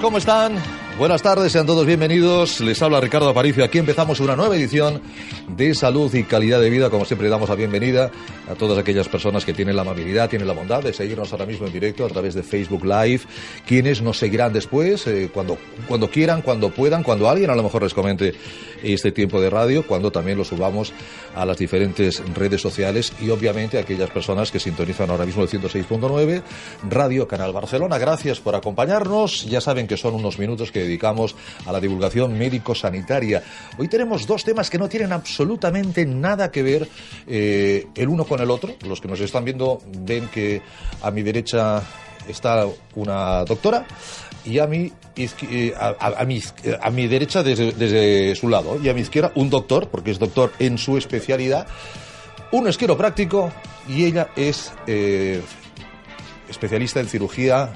¿Cómo están? Buenas tardes, sean todos bienvenidos. Les habla Ricardo Aparicio. Aquí empezamos una nueva edición de salud y calidad de vida. Como siempre, damos la bienvenida a todas aquellas personas que tienen la amabilidad, tienen la bondad de seguirnos ahora mismo en directo a través de Facebook Live. Quienes nos seguirán después, eh, cuando, cuando quieran, cuando puedan, cuando alguien a lo mejor les comente este tiempo de radio, cuando también lo subamos a las diferentes redes sociales y obviamente a aquellas personas que sintonizan ahora mismo el 106.9 Radio Canal Barcelona. Gracias por acompañarnos. Ya saben que son unos minutos que dedicamos a la divulgación médico-sanitaria. Hoy tenemos dos temas que no tienen absolutamente nada que ver eh, el uno con el otro. Los que nos están viendo ven que a mi derecha está una doctora y a mi, eh, a, mi, a mi derecha desde, desde, su lado y a mi izquierda un doctor, porque es doctor en su especialidad. Uno es quiropráctico y ella es eh, especialista en cirugía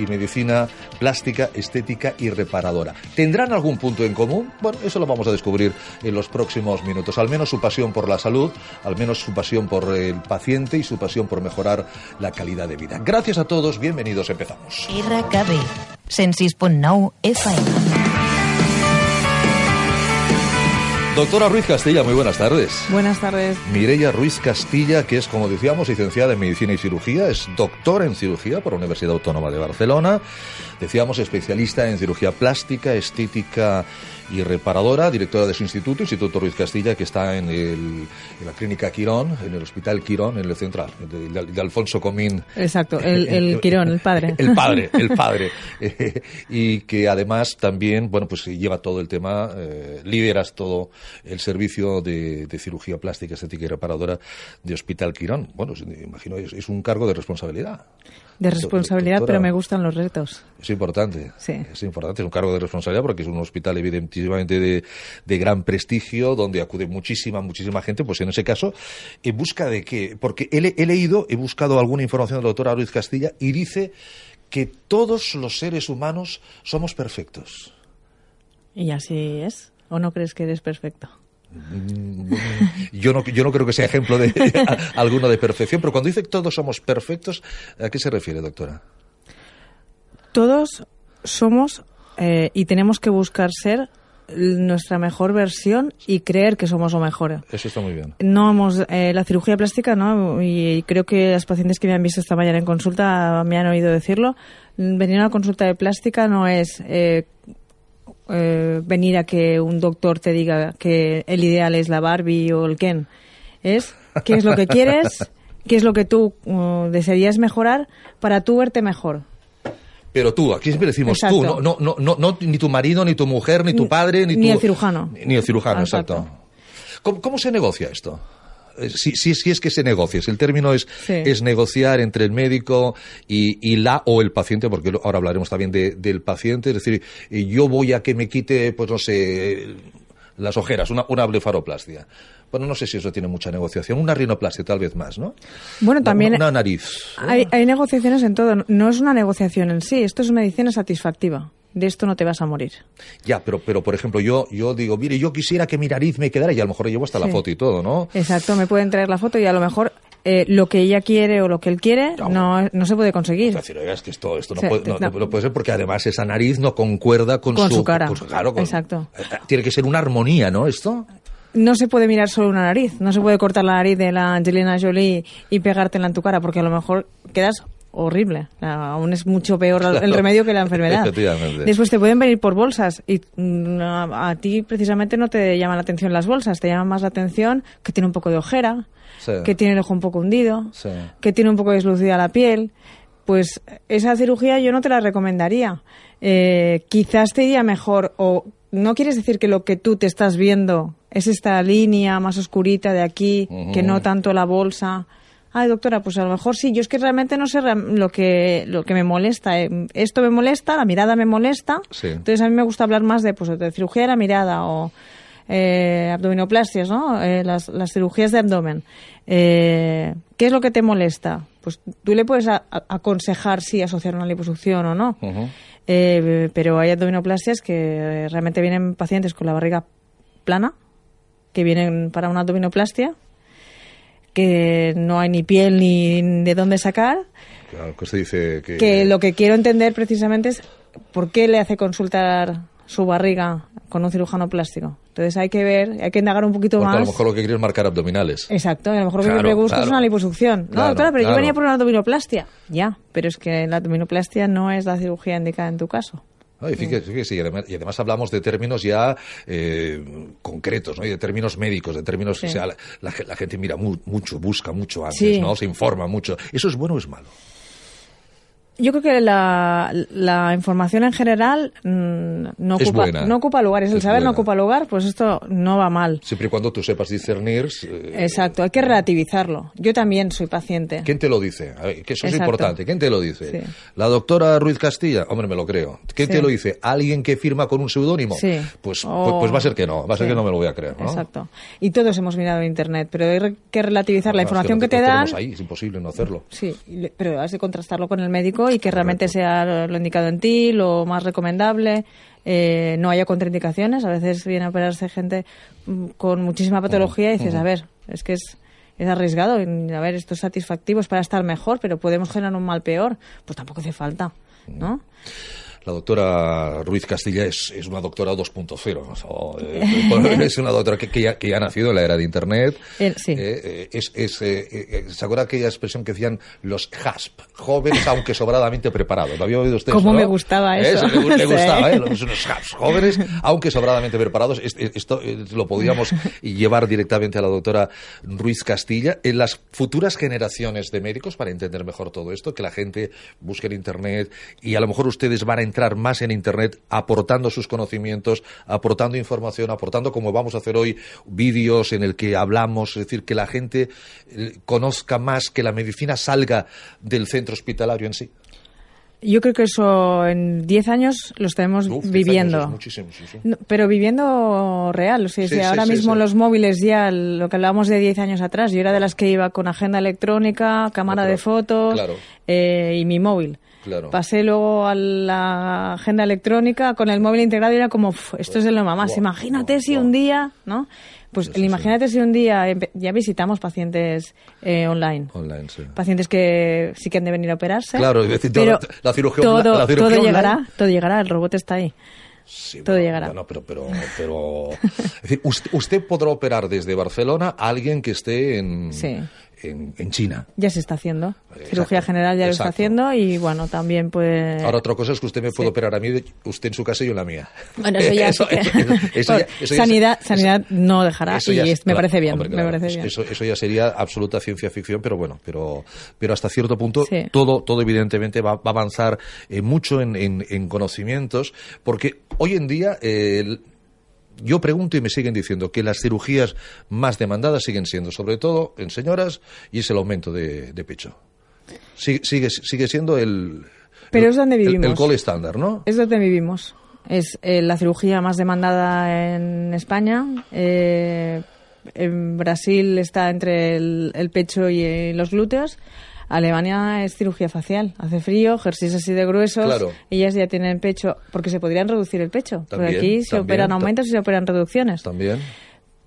y medicina plástica, estética y reparadora. ¿Tendrán algún punto en común? Bueno, eso lo vamos a descubrir en los próximos minutos. Al menos su pasión por la salud, al menos su pasión por el paciente y su pasión por mejorar la calidad de vida. Gracias a todos, bienvenidos, empezamos. RKB, 106.9 FM. Doctora Ruiz Castilla, muy buenas tardes. Buenas tardes. Mireya Ruiz Castilla, que es, como decíamos, licenciada en Medicina y Cirugía, es doctora en Cirugía por la Universidad Autónoma de Barcelona, decíamos, especialista en cirugía plástica, estética y reparadora, directora de su instituto, Instituto Ruiz Castilla, que está en, el, en la clínica Quirón, en el Hospital Quirón, en el central, de, Alfonso Comín. Exacto, el, el, Quirón, el padre. El padre, el padre. Eh, y que además también, bueno, pues lleva todo el tema, eh, lideras todo el servicio de, de, cirugía plástica, estética y reparadora de Hospital Quirón. Bueno, imagino, es, es un cargo de responsabilidad. De responsabilidad, pero me gustan los retos. Es importante. Sí. Es importante, es un cargo de responsabilidad porque es un hospital evidentemente de, de, gran prestigio, donde acude muchísima, muchísima gente, pues en ese caso, en busca de qué? Porque he, he leído, he buscado alguna información de la doctora Ruiz Castilla y dice que todos los seres humanos somos perfectos. ¿Y así es? ¿O no crees que eres perfecto? Yo no, yo no creo que sea ejemplo de alguno de perfección, pero cuando dice que todos somos perfectos, ¿a qué se refiere, doctora? Todos somos eh, y tenemos que buscar ser nuestra mejor versión y creer que somos lo mejor. Eso está muy bien. No hemos, eh, la cirugía plástica, ¿no? Y creo que las pacientes que me han visto esta mañana en consulta me han oído decirlo. Venir a una consulta de plástica no es eh, eh, venir a que un doctor te diga que el ideal es la Barbie o el Ken. Es qué es lo que quieres, qué es lo que tú uh, desearías mejorar para tú verte mejor. Pero tú, aquí siempre decimos exacto. tú, no, no, no, no, ni tu marido, ni tu mujer, ni tu padre, ni, ni tu, el cirujano. Ni, ni el cirujano, exacto. exacto. ¿Cómo, ¿Cómo, se negocia esto? Si, si, si, es que se negocia, si el término es, sí. es negociar entre el médico y, y, la o el paciente, porque ahora hablaremos también de, del paciente, es decir, yo voy a que me quite, pues no sé, las ojeras, una, una blefaroplastia. Bueno, no sé si eso tiene mucha negociación. Una rinoplastia tal vez más, ¿no? Bueno, también... Una, una nariz. Hay, hay, negociaciones en todo. No es una negociación en sí. Esto es medicina satisfactiva. De esto no te vas a morir. Ya, pero, pero por ejemplo, yo, yo digo, mire, yo quisiera que mi nariz me quedara y a lo mejor llevo hasta sí. la foto y todo, ¿no? Exacto, me pueden traer la foto y a lo mejor eh, lo que ella quiere o lo que él quiere no, no, no se puede conseguir. Es decir, oiga, es que esto, esto no, sí, puede, no, no, no, puede ser porque además esa nariz no concuerda con, con su, su, cara. Con, claro, con, Exacto. Tiene que ser una armonía, ¿no? Esto no se puede mirar solo una nariz, no se puede cortar la nariz de la Angelina Jolie y pegártela en tu cara, porque a lo mejor quedas horrible. Aún es mucho peor claro. el remedio que la enfermedad. Después te pueden venir por bolsas y mm, a, a, ti precisamente no te llaman la atención las bolsas, te llama más la atención que tiene un poco de ojera, sí. que tiene el ojo un poco hundido, sí. que tiene un poco deslucida la piel. pues esa cirugía yo no te la recomendaría. Eh, quizás te iría mejor o no quieres decir que lo que tú te estás viendo es esta línea más oscurita de aquí, que no tanto la bolsa. Ay, doctora, pues a lo mejor sí. Yo es que realmente no sé lo que, lo que me molesta. Eh, Esto me molesta, la mirada me molesta. Sí. Entonces a mí me gusta hablar más de, pues, de cirugía de la mirada o eh, abdominoplastias, ¿no? Eh, las, las cirugías de abdomen. Eh, ¿Qué es lo que te molesta? Pues tú le puedes a- a- aconsejar si asociar una liposucción o no. Eh, pero hay abdominoplastias que eh, realmente vienen pacientes con la barriga plana, que vienen para una abdominoplastia, que no hay ni piel ni de dónde sacar, Claro, que usted dice que... que lo que quiero entender precisamente es por qué le hace consultar su barriga con un cirujano plástico. Entonces hay que ver, hay que indagar un poquito Porque más. a lo mejor lo que quiere es marcar abdominales. Exacto, a lo mejor lo que Claro, me gusta es claro. una liposucción. No, Claro, doctora, pero claro. yo venía por una abdominoplastia. Ya, pero es que la abdominoplastia no es la cirugía indicada en tu caso. Ay, fíjese, fíjese, y, además, y además hablamos de términos ya eh, concretos, ¿no? Y de términos médicos, de términos, Sí. o sea, la, la ge- la gente mira mu- mucho, busca mucho antes, Sí. ¿no? Se informa mucho. ¿Eso es bueno o es malo? Yo creo que la, la información en general mm, no, Es ocupa, buena. no ocupa lugar. Es el saber no ocupa lugar, pues esto no va mal. Siempre y cuando tú sepas discernir. eh, Exacto, hay que relativizarlo. Yo también soy paciente. ¿Quién te lo dice? Ver, que eso es importante. ¿Quién te lo dice? Sí. ¿La doctora Ruiz Castilla? Hombre, me lo creo. ¿Quién Sí. te lo dice? ¿Alguien que firma con un seudónimo? Sí. Pues, O- pues, pues va a ser que no. Va a ser que no me lo voy a creer, ¿no? Exacto. Y todos hemos mirado en Internet, pero hay que relativizar la es información no que, te lo dan. ahí, es imposible no hacerlo. Sí, pero has de contrastarlo con el médico y que realmente sea lo indicado en ti, lo más recomendable, eh, no haya contraindicaciones. A veces viene a operarse gente mm, con muchísima patología y dices, a ver, es que es, es arriesgado. A ver, esto es satisfactivo, es para estar mejor, pero podemos generar un mal peor. Pues tampoco hace falta, ¿no? La doctora Ruiz Castilla es, es una doctora 2.0. o sea, eh, es una doctora que, que ya, que ya ha nacido en la era de Internet. Eh, sí. Eh, eh, es, es, eh, eh, ¿Se acuerda aquella expresión que decían los HASP? Jóvenes, aunque sobradamente preparados. ¿Lo había oído usted? Cómo no? me gustaba eso. le, le Sí. gustaba, ¿eh? Los, los HASP. Jóvenes, aunque sobradamente preparados. Es- es- Esto lo podríamos llevar directamente a la doctora Ruiz Castilla. En las futuras generaciones de médicos, para entender mejor todo esto, que la gente busque en Internet y a lo mejor ustedes van a entrar más en Internet aportando sus conocimientos, aportando información, aportando, como vamos a hacer hoy, vídeos en el que hablamos, es decir, que la gente eh, conozca más, que la medicina salga del centro hospitalario en sí. Yo creo que eso en 10 años lo estaremos Uf, viviendo. es muchísimo, sí, sí. No, pero viviendo real. O sea, Sí, si sí, ahora mismo los móviles ya, lo que hablábamos de 10 años atrás, yo era de las que iba con agenda electrónica, cámara Claro, de fotos claro. eh, y mi móvil. Claro. Pasé luego a la agenda electrónica con el móvil integrado y era como, "Uf, esto es de lo más. Buah, imagínate buah, si buah. un día, ¿no? Pues Sí, sí, imagínate si un día ya visitamos pacientes eh, online. Online, sí. Pacientes que sí que han de venir a operarse. Claro, es decir, pero la- la cirugía todo, la cirugía todo online- llegará, todo llegará, el robot está ahí. Sí, Todo bueno, llegará. bueno, pero, pero, pero, es decir, usted, usted podrá operar desde Barcelona a alguien que esté en, Sí. En, en China. Ya se está haciendo. Exacto, Cirugía general ya lo está exacto. haciendo y bueno, también pues... Ahora otra cosa es que usted me puede sí. operar a mí, usted en su casa y yo en la mía. Bueno, eso ya eso- eso eso sanidad, sanidad no dejará eso y ya- es- me claro, parece bien, hombre, me claro, parece bien. Eso, eso ya sería absoluta ciencia ficción, pero bueno, pero, pero hasta cierto punto Sí. todo, todo evidentemente va, va a avanzar eh, mucho en, en- en conocimientos, porque hoy en día eh, el- yo pregunto y me siguen diciendo que las cirugías más demandadas siguen siendo, sobre todo en señoras, y es el aumento de, de pecho. Sigue, sigue, sigue siendo el, Pero el- es donde vivimos. el gold estándar, ¿no? Es donde vivimos. Es eh, la cirugía más demandada en España. Eh, en Brasil está entre el, el pecho y eh, los glúteos. Alemania es cirugía facial. Hace frío, jerseys así de gruesos. Claro. Ellas ya tienen pecho, porque se podrían reducir el pecho. Por También, aquí se también, operan aumentos y se operan reducciones. También.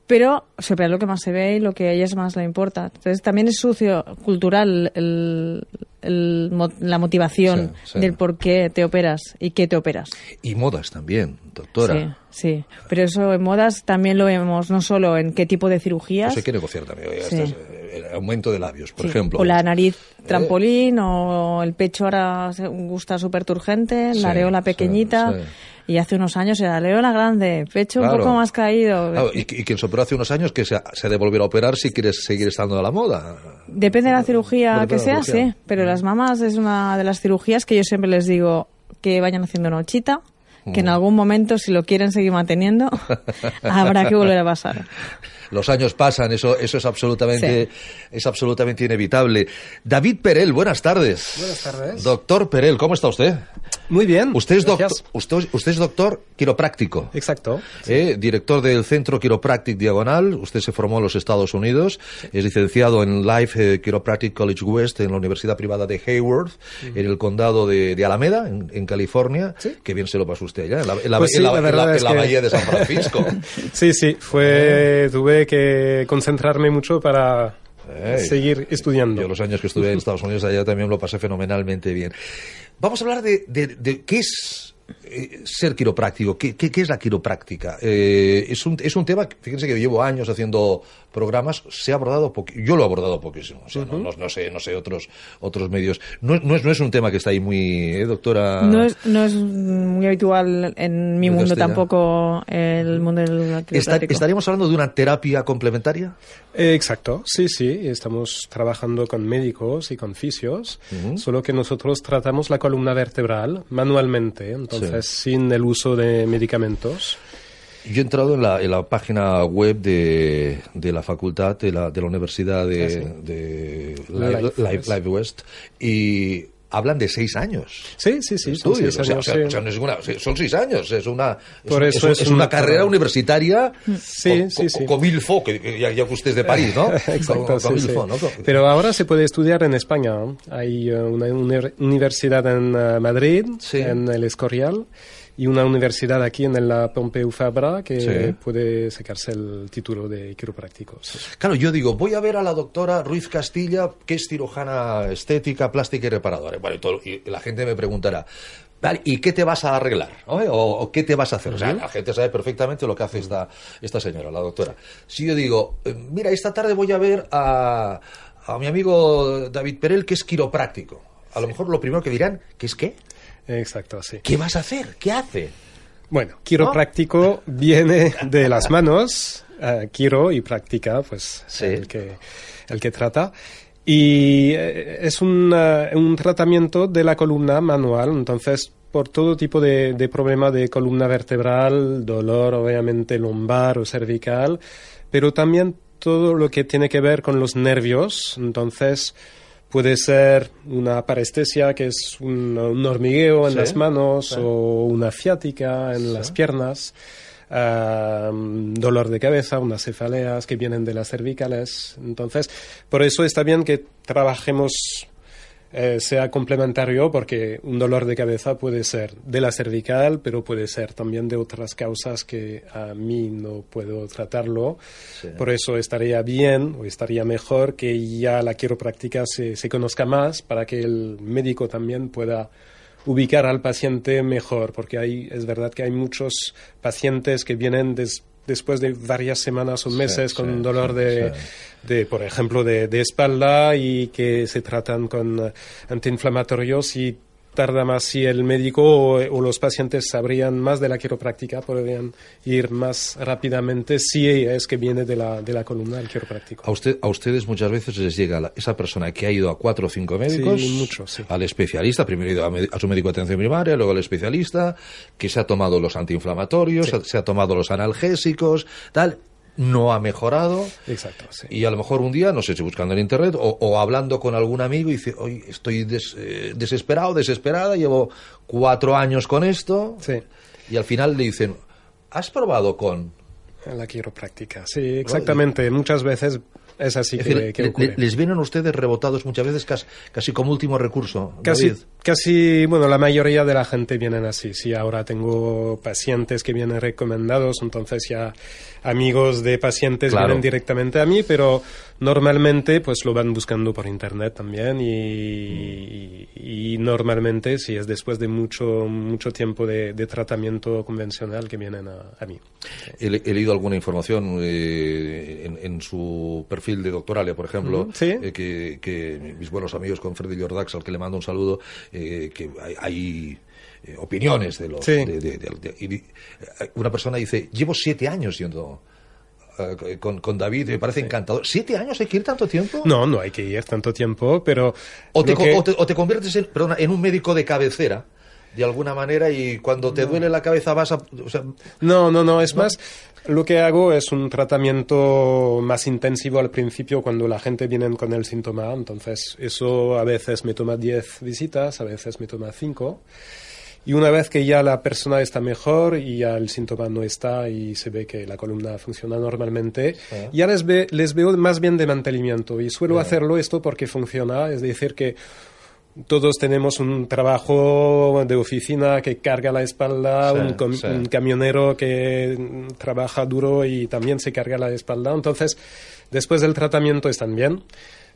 Pero se opera lo que más se ve y lo que a ellas más le importa. Entonces también es sucio, cultural, el- el mo- la motivación Sí, sí. del por qué te operas y qué te operas. Y modas también, doctora. Sí, sí. Pero eso en modas también lo vemos no solo en qué tipo de cirugías. Eso hay que negociar también. Oiga, Sí. esto es, el aumento de labios, por Sí. ejemplo. O la nariz trampolín, o el pecho ahora gusta súper turgente, Sí, la areola pequeñita. sí. Y hace unos años era areola grande, pecho Claro. un poco más caído. Claro, y, y quien se operó hace unos años que se, se de volver a operar si quieres seguir estando a la moda. Depende de la cirugía Depende que sea, cirugía. sí. Pero las mamas es una de las cirugías que yo siempre les digo que vayan haciendo nochita, que Mm. en algún momento, si lo quieren seguir manteniendo, habrá que volver a pasar. Los años pasan, eso, eso es absolutamente, es absolutamente inevitable. David Perel, buenas tardes. Buenas tardes. Doctor Perel, ¿cómo está usted? Muy bien. Usted es, doctor, usted, usted es doctor quiropráctico. Exacto. Eh, director del Centro Chiropractic Diagonal. Usted se formó en los Estados Unidos. Es licenciado en Life eh, Chiropractic College West en la Universidad Privada de Hayward, en el condado de, de Alameda, en, en California. Sí. Qué bien se lo pasó usted ya, en la, en la- Pues en que- bahía de San Francisco. Sí, sí, fue, tuve que concentrarme mucho para seguir estudiando. Yo los años que estuve en Estados Unidos allá también lo pasé fenomenalmente bien. Vamos a hablar de, de- de qué es eh, ser quiropráctico, qué, qué- qué es la quiropráctica. Eh, es, un, es un tema, que, fíjense que llevo años haciendo programas, se ha abordado, yo lo he abordado poquísimo, o sea, no, no- no sé, no sé otros, otros medios. No, no es, no es un tema que está ahí muy, ¿eh, doctora? No es, no es muy habitual en mi En mundo tampoco el mundo del Está- quiropráctico. ¿Estaríamos hablando de una terapia complementaria? Eh, Exacto, sí, sí, estamos trabajando con médicos y con fisios, solo que nosotros tratamos la columna vertebral manualmente, entonces sin el uso de medicamentos. Yo he entrado en la, en la página web de, de la facultad de la, de la Universidad de, de Live. Live West y hablan de seis años. Sí, sí, sí, son seis años, o sea, sí. o sea, no es una- son seis años, es una, es, Por un- eso es es es una una carrera carrera. universitaria Sí, con, sí, sí. con fo, que, ya, ya que usted es de París, ¿no? Exacto, Con- con sí, ¿no? Con- Pero ahora se puede estudiar en España. Hay eh, una uni- universidad en eh, Madrid, en el Escorial, y una universidad aquí en la Pompeu Fabra que Sí. puede sacarse el título de quiropráctico. sí. Claro, yo digo, voy a ver a la doctora Ruiz Castilla, que es cirujana estética, plástica y reparadora. Bueno, y, todo- y la gente me preguntará, ¿y qué te vas a arreglar? ¿O, o qué te vas a hacer? O sea, la gente sabe perfectamente lo que hace esta, esta señora, la doctora. Si yo digo, eh, mira, esta tarde voy a ver a, a mi amigo David Perel, que es quiropráctico. A lo mejor lo primero que dirán, ¿qué es qué? Exacto, sí. ¿Qué vas a hacer? ¿Qué hace? Bueno, quiropráctico viene de las manos, eh, quiro y práctica, pues Sí. el, que, el que trata. Y eh, es un, un tratamiento de la columna manual, entonces por todo tipo de, de problema de columna vertebral, dolor obviamente lumbar o cervical, pero también todo lo que tiene que ver con los nervios, entonces puede ser una parestesia, que es un, un hormigueo en Sí, las manos, sí. o una ciática en las piernas, dolor de cabeza, unas cefaleas que vienen de las cervicales. Entonces, por eso está bien que trabajemos eh, sea complementario porque un dolor de cabeza puede ser de la cervical, pero puede ser también de otras causas que a mí no puedo tratarlo. Por eso estaría bien o estaría mejor que ya la quiropráctica se, se conozca más para que el médico también pueda ubicar al paciente mejor, porque hay, es verdad que hay muchos pacientes que vienen des- después de varias semanas o meses sí, con sí, dolor sí, de, de, por ejemplo, de, de espalda y que se tratan con eh, antiinflamatorios y tarda más si el médico o, o los pacientes sabrían más de la quiropráctica, podrían ir más rápidamente si es que viene de la, de la columna el quiropráctico. A, usted, a ustedes muchas veces les llega la- esa persona que ha ido a cuatro o cinco médicos, Sí, mucho, sí. al especialista, primero ha ido a, su médico de atención primaria, luego al especialista, que se ha tomado los antiinflamatorios, se, se ha tomado los analgésicos, tal, no ha mejorado. Exacto, sí. Y a lo mejor un día, no sé si buscando en internet o, o hablando con algún amigo y dice, oye, estoy des- eh, desesperado, desesperada, llevo cuatro años con esto. Sí. Y al final le dicen, ¿has probado con...? La quiropráctica, sí, exactamente. Muchas veces es así Es que, decir, que ocurre. les vienen ustedes rebotados muchas veces casi, casi como último recurso. Casi, David. casi, bueno, la mayoría de la gente vienen así. Sí, ahora tengo pacientes que vienen recomendados, entonces ya amigos de pacientes Claro. vienen directamente a mí, pero normalmente pues lo van buscando por internet también y, y- y normalmente si es después de mucho, mucho tiempo de, de tratamiento convencional que vienen a, a mí. He, le- he leído alguna información eh, en, en su perfil perfil de Doctoralia, por ejemplo, sí. eh, que, que mis buenos amigos con Freddy Jordax, al que le mando un saludo, eh, que hay, hay, eh, opiniones de los... Sí. de- de- de- eh, una persona dice, llevo siete años yendo eh, con, con David, me parece encantador. ¿Siete años hay que ir tanto tiempo? No, no hay que ir tanto tiempo, pero... O te, que- o te- o te conviertes en, perdona, en un médico de cabecera, de alguna manera, y cuando te duele la cabeza vas a... o sea, No, no, no, es más, lo que hago es un tratamiento más intensivo al principio cuando la gente viene con el síntoma, entonces eso a veces me toma 10 visitas, a veces me toma 5. Y una vez que ya la persona está mejor y ya el síntoma no está y se ve que la columna funciona normalmente, ya les, ve- les veo más bien de mantenimiento. Y suelo hacerlo esto porque funciona, es decir, que todos tenemos un trabajo de oficina que carga la espalda, Sí, un, com- sí. un camionero que trabaja duro y también se carga la espalda. Entonces, después del tratamiento están bien,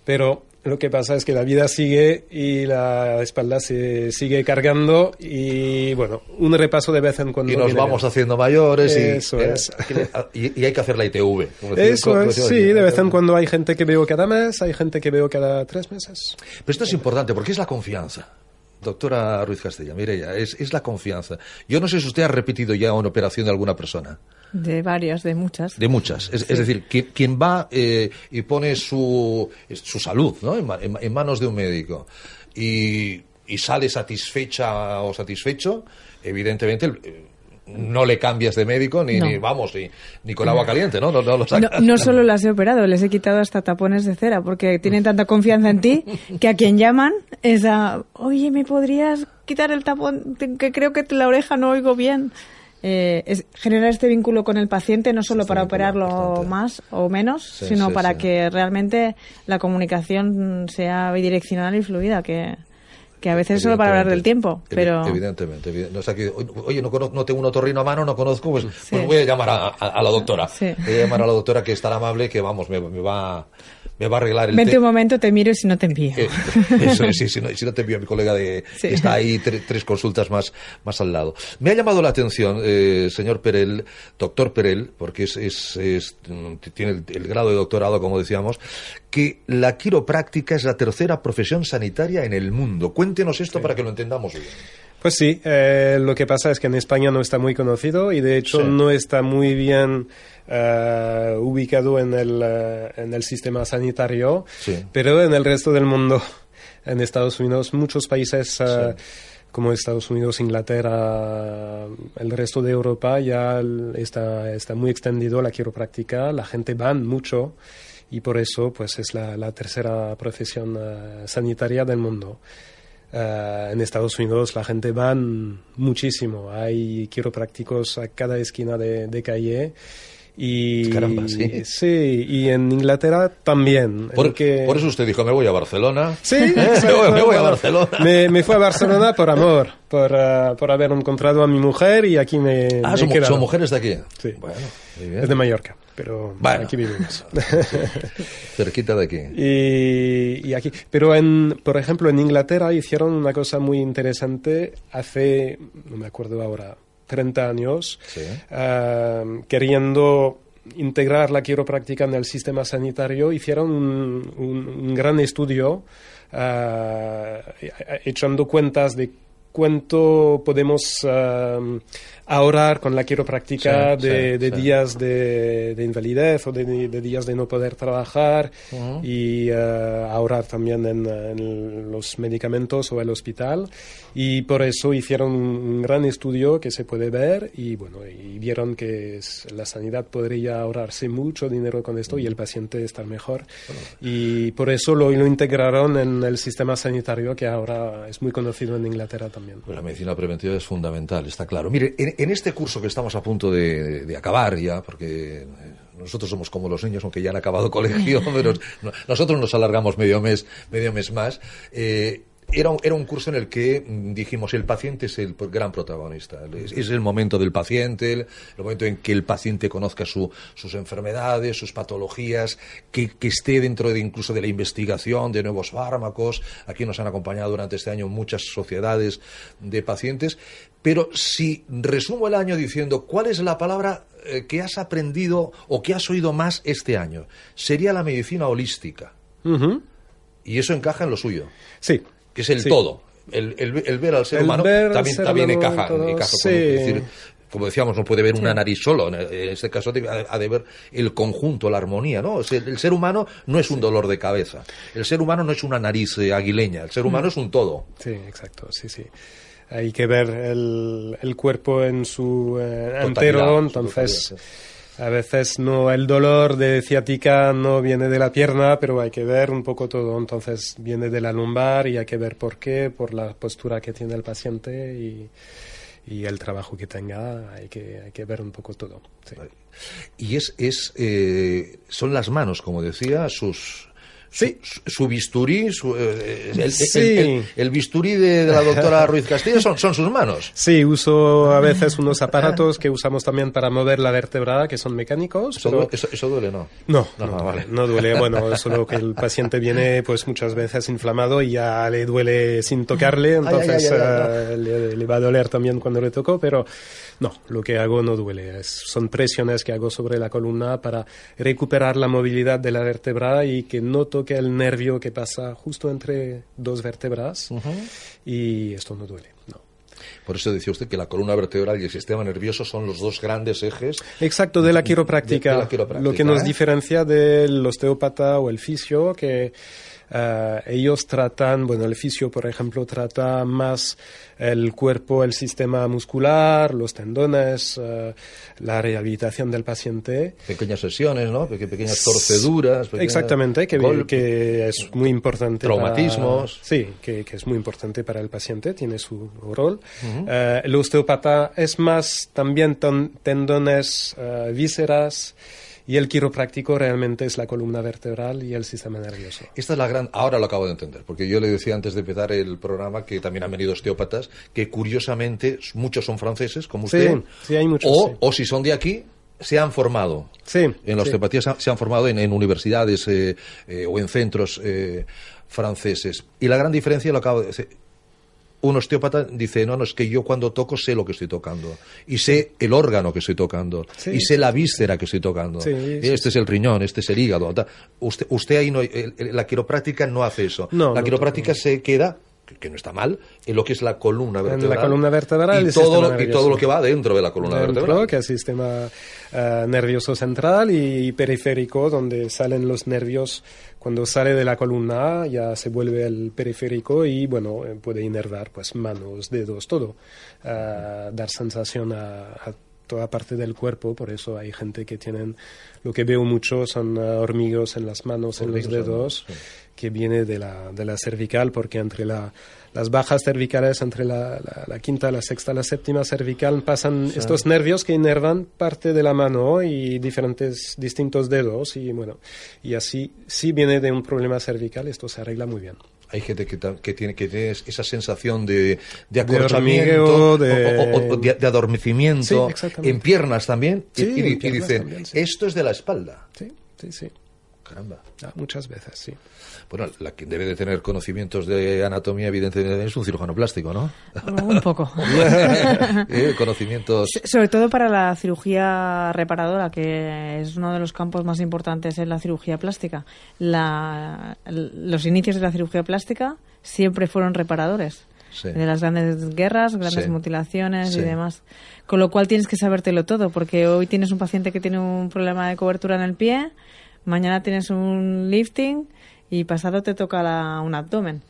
pero lo que pasa es que la vida sigue y la espalda se sigue cargando y, bueno, un repaso de vez en cuando. y nos vamos bien. haciendo mayores y, Eso es. y, y hay que hacer la ITV. como Eso como es, sí, de vez en cuando hay gente que veo cada mes, hay gente que veo cada tres meses. Pero esto es importante porque es la confianza. Doctora Ruiz Castella, mire ya, es, es la confianza. Yo no sé si usted ha repetido ya una operación de alguna persona. De varias, de muchas. De muchas. Es, es decir, quien, quien va eh, y pone su, su salud ¿no? en, ma- en ma- en manos de un médico y, y sale satisfecha o satisfecho, evidentemente el- eh, no le cambias de médico ni, No. ni vamos, ni, ni con agua caliente, ¿no? No, no lo No, no solo las he operado, les he quitado hasta tapones de cera, porque tienen tanta confianza en ti que a quien llaman es a, oye, ¿me podrías quitar el tapón? Que creo que la oreja no oigo bien. Eh, es generar este vínculo con el paciente no solo Este para operarlo más o menos, Sí, sino sí, para sí. que realmente la comunicación sea bidireccional y fluida, que, que a veces es solo para hablar del tiempo, pero... Evidentemente. no, o sea que, oye, no, conozco- no tengo un otorrino a mano, no conozco, pues, Sí. pues voy a llamar a, a- a la doctora. Sí. Voy a llamar a la doctora que es tan amable que, vamos, me, me va, me va a arreglar el Vente te- un momento, te miro y si no te envío. Eh, Eso es, sí, si no, si no te envío a mi colega de, Sí. que está ahí tre- tres consultas más, más al lado. Me ha llamado la atención, eh, señor Perel, doctor Perel, porque es, es- es, mm, tiene el, el grado de doctorado, como decíamos, que la quiropráctica es la tercera profesión sanitaria en el mundo. Cuéntenos esto para que lo entendamos bien. Pues sí, eh, lo que pasa es que en España no está muy conocido y de hecho Sí. no está muy bien eh, ubicado en el, eh, en el sistema sanitario, Sí. pero en el resto del mundo, en Estados Unidos, muchos países eh, como Estados Unidos, Inglaterra, el resto de Europa ya está, está muy extendido la quiropráctica, la gente va mucho y por eso pues es la, la tercera profesión eh, sanitaria del mundo. Eh, en Estados Unidos la gente van muchísimo. Hay quiroprácticos a cada esquina de, de calle. Y, Caramba, sí. sí, y en Inglaterra también. Por, por eso usted dijo, me voy a Barcelona. Sí, me, voy, me voy a Barcelona. Me, me fui a Barcelona por amor, por, eh, por haber encontrado a mi mujer y aquí me, Ah, me son, he quedado. son mujeres de aquí. Sí. Bueno, muy bien. Es de Mallorca, pero Bueno. aquí vivimos. Cerquita de aquí. Y, y aquí, pero en, por ejemplo, en Inglaterra hicieron una cosa muy interesante hace, no me acuerdo ahora, 30 años, Sí. ah, queriendo integrar la quiropráctica en el sistema sanitario, hicieron un, un- un gran estudio ah, echando cuentas de cuánto podemos ah, ahorrar con la quiropráctica Sí, de, sí, de sí. días de, de invalidez o de, de días de no poder trabajar y eh, ahorrar también en, en los medicamentos o el hospital y por eso hicieron un gran estudio que se puede ver y bueno y vieron que la sanidad podría ahorrarse mucho dinero con esto y el paciente estar mejor y por eso lo, lo integraron en el sistema sanitario que ahora es muy conocido en Inglaterra también. Pues la medicina preventiva es fundamental, está claro. Mire, en, este curso que estamos a punto de, acabar ya, porque eh, nosotros somos como los niños, aunque ya han acabado colegio, pero no- nosotros nos alargamos medio mes, medio mes más. eh, era un, era un curso en el que mm, dijimos el paciente es el gran protagonista. Es, es el momento del paciente, el, el momento en que el paciente conozca su- sus enfermedades, sus patologías, que, que esté dentro de incluso de la investigación de nuevos fármacos. Aquí nos han acompañado durante este año muchas sociedades de pacientes. Pero si resumo el año diciendo cuál es la palabra eh, que has aprendido o que has oído más este año sería la medicina holística. Y eso encaja en lo suyo, Sí. Que es el Sí. todo. El, el- el ver al ser El humano también, ser también encaja. todo, encaja con- es decir, como decíamos, no puede ver una nariz solo. En este caso ha de ver el conjunto, la armonía. ¿no? El ser humano no es un dolor de cabeza. El ser humano no es una nariz eh, aguileña. El ser Mm. humano es un todo. Sí, exacto, sí, sí. Hay que ver el, el cuerpo en su eh, entero, entonces a veces no el dolor de ciática no viene de la pierna, pero hay que ver un poco todo, entonces viene de la lumbar y hay que ver por qué, por la postura que tiene el paciente y, y el trabajo que tenga, hay que, hay que ver un poco todo. Y es, es eh, son las manos, como decía, sus... Sí. Su, su bisturí, su, eh, el, el- Sí. el- el bisturí de, de la doctora Ruiz Castillo son, son sus manos. Sí, uso a veces unos aparatos que usamos también para mover la vértebra, que son mecánicos. Eso, pero- duele, eso, eso duele, ¿no? No, No, no, vale. no duele. Bueno, solo que el paciente viene pues muchas veces inflamado y ya le duele sin tocarle, entonces ay, ay, eh, le, le va a doler también cuando le toco, pero no, lo que hago no duele. Es- son presiones que hago sobre la columna para recuperar la movilidad de la vértebra y que no toque el nervio que pasa justo entre dos vértebras y esto no duele, no. Por eso decía usted que la columna vertebral y el sistema nervioso son los dos grandes ejes. Exacto, de la quiropráctica. De- de la quiropráctica, Lo que nos ¿eh? diferencia del osteópata o el fisio, que eh, ellos tratan, bueno, el fisio, por ejemplo, trata más el cuerpo, el sistema muscular, los tendones, eh, la rehabilitación del paciente. Pequeñas sesiones, ¿no? Peque- pequeñas torceduras. pequeñas Exactamente, que, que es muy importante. para- Traumatismos. sí, que, que es muy importante para el paciente, tiene su rol. Eh, el osteópata es más también tendones, vísceras, y el quiropráctico realmente es la columna vertebral y el sistema nervioso. Esta es la gran. Ahora lo acabo de entender, porque yo le decía antes de empezar el programa que también han venido osteópatas, que curiosamente muchos son franceses, como Sí, usted. sí, hay muchos, O, sí. o si son de aquí, se han formado. Sí, En la sí. osteopatía se han, se han formado en, en universidades eh, eh, o en centros eh, franceses. Y la gran diferencia lo acabo de decir. Un osteópata dice, no, no, es que yo cuando toco sé lo que estoy tocando. Y sé el órgano que estoy tocando. Sí, y sé la víscera que estoy tocando. Sí, sí, este es el riñón, este es el hígado. Usted, usted ahí no, la quiropráctica no hace eso. No, la no quiropráctica se queda, que, que no está mal, en lo que es la columna En la vertebral. columna vertebral y el todo, lo, y todo lo que va dentro de la columna Dentro, vertebral. que es el sistema eh, nervioso central y periférico, donde salen los nervios. Cuando sale de la columna ya se vuelve el periférico y bueno, eh, puede inervar pues manos, dedos, todo. Eh, dar sensación a, a toda parte del cuerpo, por eso hay gente que tienen, lo que veo mucho son eh, hormigos en las manos, en los Hormigos en las dedos, que viene de la, de la cervical, porque entre la, las bajas cervicales, entre la, la- la quinta, la sexta, la séptima cervical, pasan estos nervios que inervan parte de la mano y diferentes, distintos dedos, y bueno, y así, si viene de un problema cervical, esto se arregla muy bien. Hay gente que, tiene que tiene esa sensación de, de acorchamiento, hormigueo, de- o- o- o de, de adormecimiento, Sí, en piernas también, y- Sí, y, en y piernas dicen, también, sí. esto es de la espalda. Sí, sí, sí. Caramba. Ah, muchas veces, sí. Bueno, la que debe de tener conocimientos de anatomía, evidentemente, es un cirujano plástico, ¿no? Un poco. Eh, Conocimientos. Sobre todo para la cirugía reparadora, que es uno de los campos más importantes en la cirugía plástica. La- los inicios de la cirugía plástica siempre fueron reparadores. Sí. De las grandes guerras, grandes Sí. mutilaciones Sí. y demás. Con lo cual tienes que sabértelo todo, porque hoy tienes un paciente que tiene un problema de cobertura en el pie, mañana tienes un lifting y pasado te toca la- un abdomen.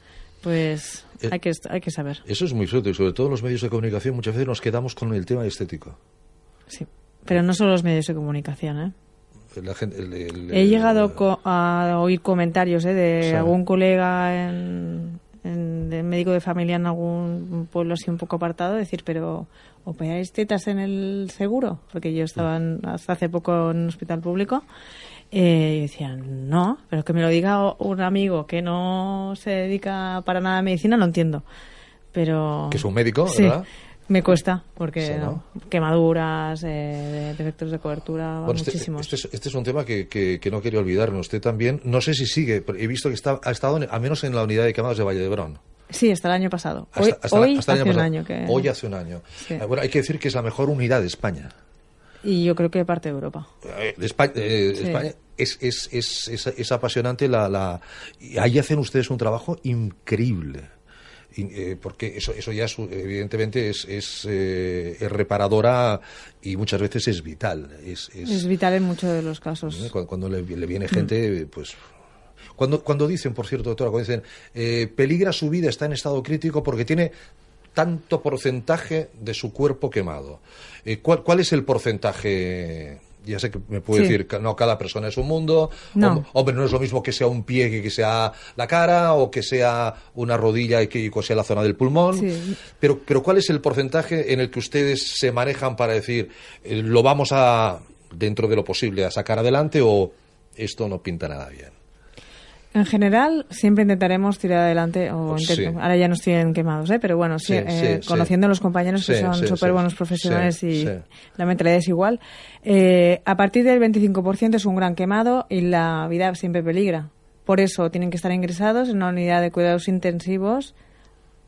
Pues Eh, hay, que, hay que saber. Eso es muy cierto y sobre todo en los medios de comunicación muchas veces nos quedamos con el tema estético. Sí. Pero no solo los medios de comunicación, ¿eh? La gente- el- el- He llegado co- a oír comentarios ¿eh? de algún colega en, en- de médico de familia en algún pueblo así un poco apartado, decir, pero ¿operáis tetas en el seguro? Porque yo estaba en- hasta hace poco en un hospital público. Eh, y decían, no, pero que me lo diga un amigo que no se dedica para nada a medicina, lo entiendo. Pero. Que es un médico, Sí, ¿verdad? Me cuesta, porque Sí, ¿no? no, quemaduras, eh, de- defectos de cobertura, Bueno, este, muchísimos. este es, este es un tema que, que- que no quería olvidarme. Usted también, no sé si sigue, pero he visto que está, ha estado en- al menos en la unidad de quemados de Valle de Brón. Sí, hasta el año pasado. Hasta- Hoy, hasta- hoy hasta el hace un año que... Hoy hace un año. Sí. Bueno, hay que decir que es la mejor unidad de España. Y yo creo que parte de Europa. Eh, España, eh, Sí. España es, es, es, es, es apasionante la, ahí hacen ustedes un trabajo increíble eh, porque eso eso ya es, evidentemente es es, eh, es reparadora y muchas veces es vital es, es- vital en muchos de los casos. cuando, cuando le, le viene gente pues cuando cuando dicen por cierto doctora cuando dicen eh, peligra su vida está en estado crítico porque tiene tanto porcentaje de su cuerpo quemado Eh, ¿cuál, cuál es el porcentaje ya sé que me puede Sí. decir no cada persona es un mundo No. Hom- hombre no es lo mismo que sea un pie que que sea la cara o que sea una rodilla y que que sea la zona del pulmón Sí. pero, pero ¿cuál es el porcentaje en el que ustedes se manejan para decir eh, lo vamos a, dentro de lo posible, a sacar adelante o esto no pinta nada bien? En general, siempre intentaremos tirar adelante, o intento- sí. ahora ya no estoy en quemados, ¿eh? pero bueno, sí, Sí, eh, conociendo a los compañeros que son súper buenos profesionales y la mentalidad es igual, eh, a partir del 25% es un gran quemado y la vida siempre peligra. Por eso tienen que estar ingresados en una unidad de cuidados intensivos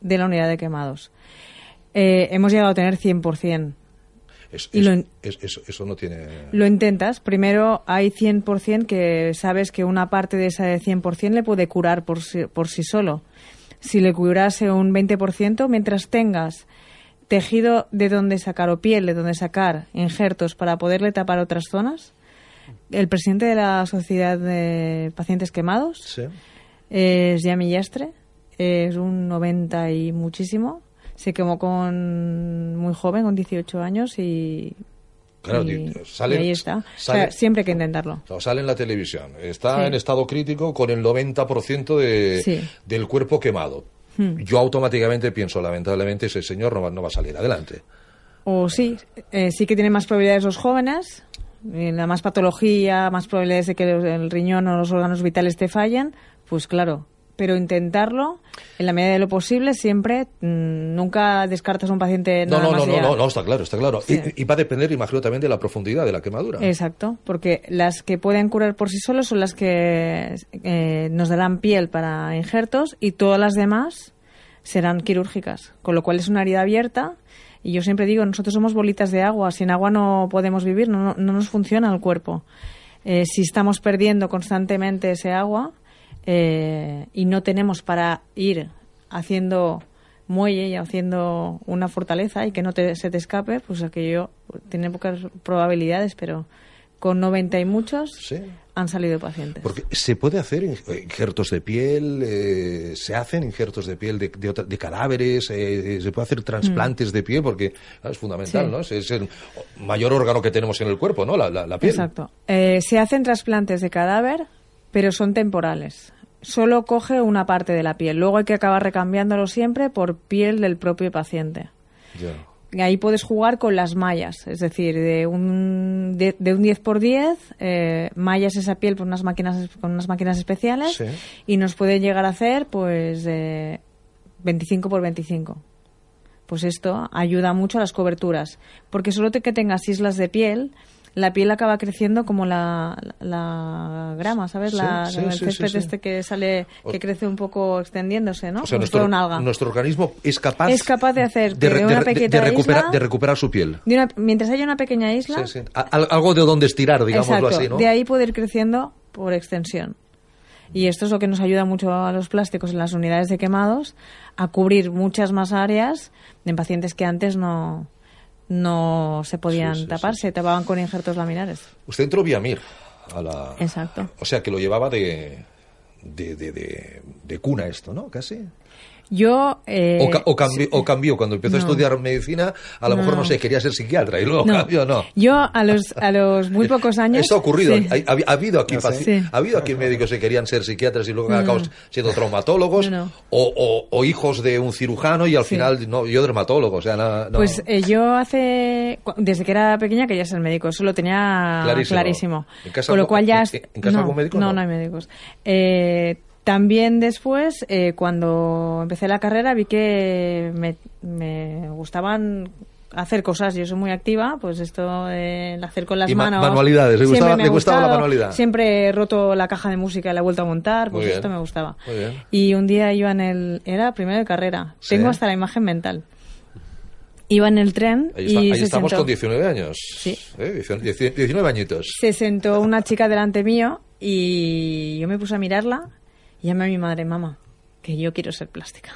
de la unidad de quemados. Eh, hemos llegado a tener 100%. Es- lo es- eso no tiene... Lo intentas. Primero hay 100% que sabes que una parte de ese 100% le puede curar por sí, por sí solo. Si le curase un 20%, mientras tengas tejido de donde sacar o piel de donde sacar injertos para poderle tapar otras zonas, el presidente de la Sociedad de Pacientes Quemados Sí. es Yami Yastre, es un 90 y muchísimo. Se quemó con muy joven, con 18 años y, Claro, y- di- sale- y ahí está. O sea, sale- siempre hay que intentarlo. O sale en la televisión, está Sí. en estado crítico con el 90% de, Sí. del cuerpo quemado. Hmm. Yo automáticamente pienso, lamentablemente, ese señor no va, no va a salir adelante. O sí, eh, sí que tienen más probabilidades los jóvenes, eh, la más patología, más probabilidades de que el riñón o los órganos vitales te fallen, pues claro. Pero intentarlo, en la medida de lo posible, siempre, mm, nunca descartas a un paciente No, nada no, más no, no, no, no, está claro, está claro. Sí. Y, y va a depender, imagino, también de la profundidad de la quemadura. Exacto, porque las que pueden curar por sí solos son las que eh, nos darán piel para injertos y todas las demás serán quirúrgicas, con lo cual es una herida abierta y yo siempre digo, nosotros somos bolitas de agua, sin agua no podemos vivir, no, no, no nos funciona el cuerpo. Eh, si estamos perdiendo constantemente ese agua eh, y no tenemos para ir haciendo muelle y haciendo una fortaleza y que no te- se te escape, pues aquello tiene pocas probabilidades, pero con 90 y muchos Sí. han salido pacientes. Porque se puede hacer in- injertos de piel, eh, se hacen injertos de piel de, de de cadáveres, eh, se puede hacer trasplantes de piel, porque ah, es fundamental, Mm. Sí. ¿no? Es, es el mayor órgano que tenemos en el cuerpo, ¿no? La, la- la piel. Exacto. Eh, se hacen trasplantes de cadáver, pero son temporales. Solo coge una parte de la piel. Luego hay que acabar recambiándolo siempre por piel del propio paciente. Y ahí puedes jugar con las mallas, es decir, de un, de, de un 10 por 10, eh, mallas esa piel por unas máquinas, con unas máquinas especiales Sí. y nos pueden llegar a hacer pues eh, 25 por 25. Pues esto ayuda mucho a las coberturas, porque solo te- que tengas islas de piel, la piel acaba creciendo como la, la grama, ¿sabes? La, sí, el césped sí, este que sale, que crece un poco extendiéndose, ¿no? O sea, nuestro, un alga. nuestro organismo es capaz, Es capaz de hacer de, una de- de- de pequeña recuperar, isla- de recuperar su piel. De una- mientras haya una pequeña isla, al- algo de donde estirar, digámoslo así, ¿no? de ahí puede ir creciendo por extensión. Y esto es lo que nos ayuda mucho a los plásticos en las unidades de quemados a cubrir muchas más áreas en pacientes que antes no, no se podían Sí, sí, tapar, sí. se tapaban con injertos laminares. Usted entró vía MIR a la... Exacto. O sea, que lo llevaba de, de, de, de- de cuna esto, ¿no? Casi. Yo. eh, O, ca- o cambi- o cambió, cuando empezó a estudiar medicina, a lo mejor, no sé, quería ser psiquiatra y luego no. cambió, no. Yo a los, a los muy pocos años. Esto ha ocurrido. sí. Ha, ha- ha habido aquí, Sí. ha habido aquí médicos que querían ser psiquiatras y luego No, acaban no. siendo traumatólogos No, no. O, o- o hijos de un cirujano y al Sí. final, no, yo dermatólogo, o sea, no. Pues eh, yo hace, desde que era pequeña quería ser médico, eso lo tenía Clarísimo. clarísimo. ¿En casa Con lo cual ya... en- en casa no, algún médico? No, No. no hay médicos. Eh, también después, eh, cuando empecé la carrera, vi que me, me gustaban hacer cosas. Yo soy muy activa, pues esto el hacer con las Y ma- manos. manualidades, ¿le siempre gustaba- me le ha gustaba la gustado. manualidad? Siempre he roto la caja de música y la he vuelto a montar, Muy pues bien. esto me gustaba. Muy bien. Y un día iba en el... Era primero de carrera. Sí. Tengo hasta la imagen mental. Iba en el tren Ahí, y ahí se, estamos sentó, con 19 años. Sí. ¿Eh? 19 19 añitos. se sentó una chica delante mío y yo me puse a mirarla y llamé a mi madre, mamá, que yo quiero ser plástica.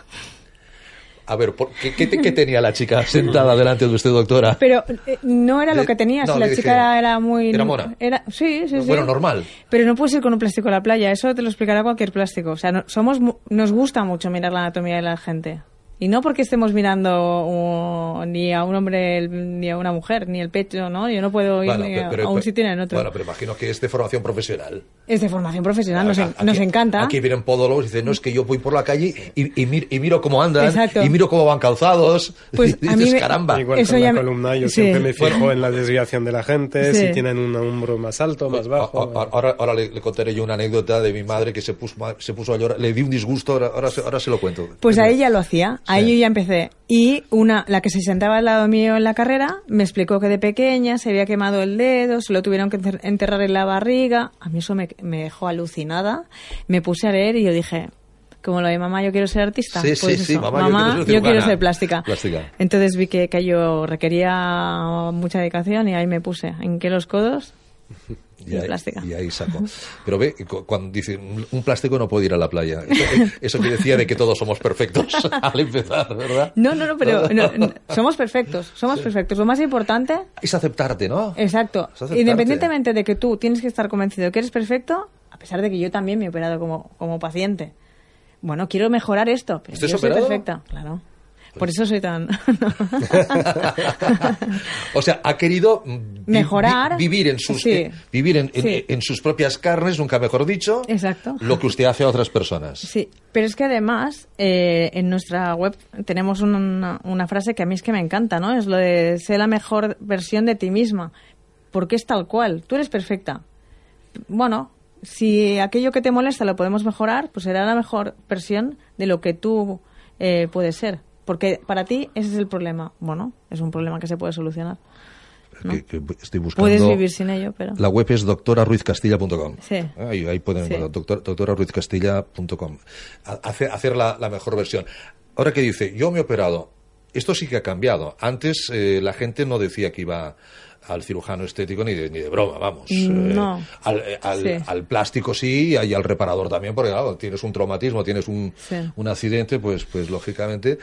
A ver, ¿por ¿qué, qué, te- qué tenía la chica sentada delante de usted, doctora? Pero eh, no era lo que tenía, no, si la dije- chica era, muy... ¿Era mona? Era, sí, sí, sí. Bueno, normal. Pero no puedes ir con un plástico a la playa, eso te lo explicará cualquier plástico. O sea, no- somos, mu- nos gusta mucho mirar la anatomía de la gente. Y no porque estemos mirando uh, ni a un hombre el- ni a una mujer, ni el pecho, ¿no? Yo no puedo ir Bueno, ni pero- a, pero- a un sitio ni en otro. Bueno, pero imagino que es de formación profesional. es de formación profesional, nos, Aquí- nos encanta. Aquí vienen podólogos y dicen, no, es que yo voy por la calle y, y mir- y miro cómo andan, Exacto. y miro cómo van calzados. Pues y a mí dices, me- caramba. Igual Eso con ya la me- columna, yo sí. siempre me fijo en la desviación de la gente, Sí. si tienen un hombro más alto, más bajo. A- a- Ahora, ahora le, le contaré yo una anécdota de mi madre que se puso, se puso a llorar. Le di un disgusto, ahora, ahora, se, ahora se lo cuento. Pues a ella lo hacía, a Sí. ella ya empecé. Y una, la que se sentaba al lado mío en la carrera, me explicó que de pequeña se había quemado el dedo, se lo tuvieron que enter- enterrar en la barriga. A mí eso me, me dejó alucinada. Me puse a leer y yo dije, como lo de mamá, yo quiero ser artista. Sí, Pues sí, mamá, yo quiero ser yo quiero cirujana. ser plástica. Plástica. Entonces vi que, que yo requería mucha dedicación y ahí me puse. ¿En qué los codos? Y ahí, plástica. y ahí sacó. Pero ve, cu- cuando dice un plástico no puede ir a la playa. Eso, eso que decía de que todos somos perfectos al empezar, ¿verdad? No, no, no, pero no, no, somos perfectos, somos perfectos. Lo más importante Es aceptarte, ¿no? Exacto. Aceptarte. Independientemente de que tú tienes que estar convencido que eres perfecto, a pesar de que yo también me he operado como, como paciente. Bueno, quiero mejorar esto, pero ¿Usted yo soy perfecta, claro. Por eso soy tan... o sea, ha querido vi- Mejorar. vi- vivir en sus Sí. eh, vivir en, en- Sí. en sus propias carnes, nunca mejor dicho. Exacto. Lo que usted hace a otras personas. Sí, pero es que además eh, en nuestra web tenemos una, una frase que a mí es que me encanta, ¿no? Es lo de ser la mejor versión de ti misma, porque es tal cual, tú eres perfecta. Bueno, si aquello que te molesta lo podemos mejorar, pues será la mejor versión de lo que tú eh, puedes ser, porque para ti ese es el problema. Bueno, es un problema que se puede solucionar. ¿no? Que- que estoy buscando. Puedes vivir sin ello, pero... La web es doctoraruizcastilla.com. Sí. Ahí, ahí pueden, Sí. doctor, doctoraruizcastilla.com. Ha- Hacer, hacer la, la mejor versión. Ahora que dice, yo me he operado. Esto sí que ha cambiado. Antes eh, la gente no decía que iba al cirujano estético ni de, ni de broma, vamos. Eh, No. al, eh, al- Sí. al plástico sí y al reparador también, porque claro, tienes un traumatismo, tienes un, Sí. un accidente, pues, pues lógicamente.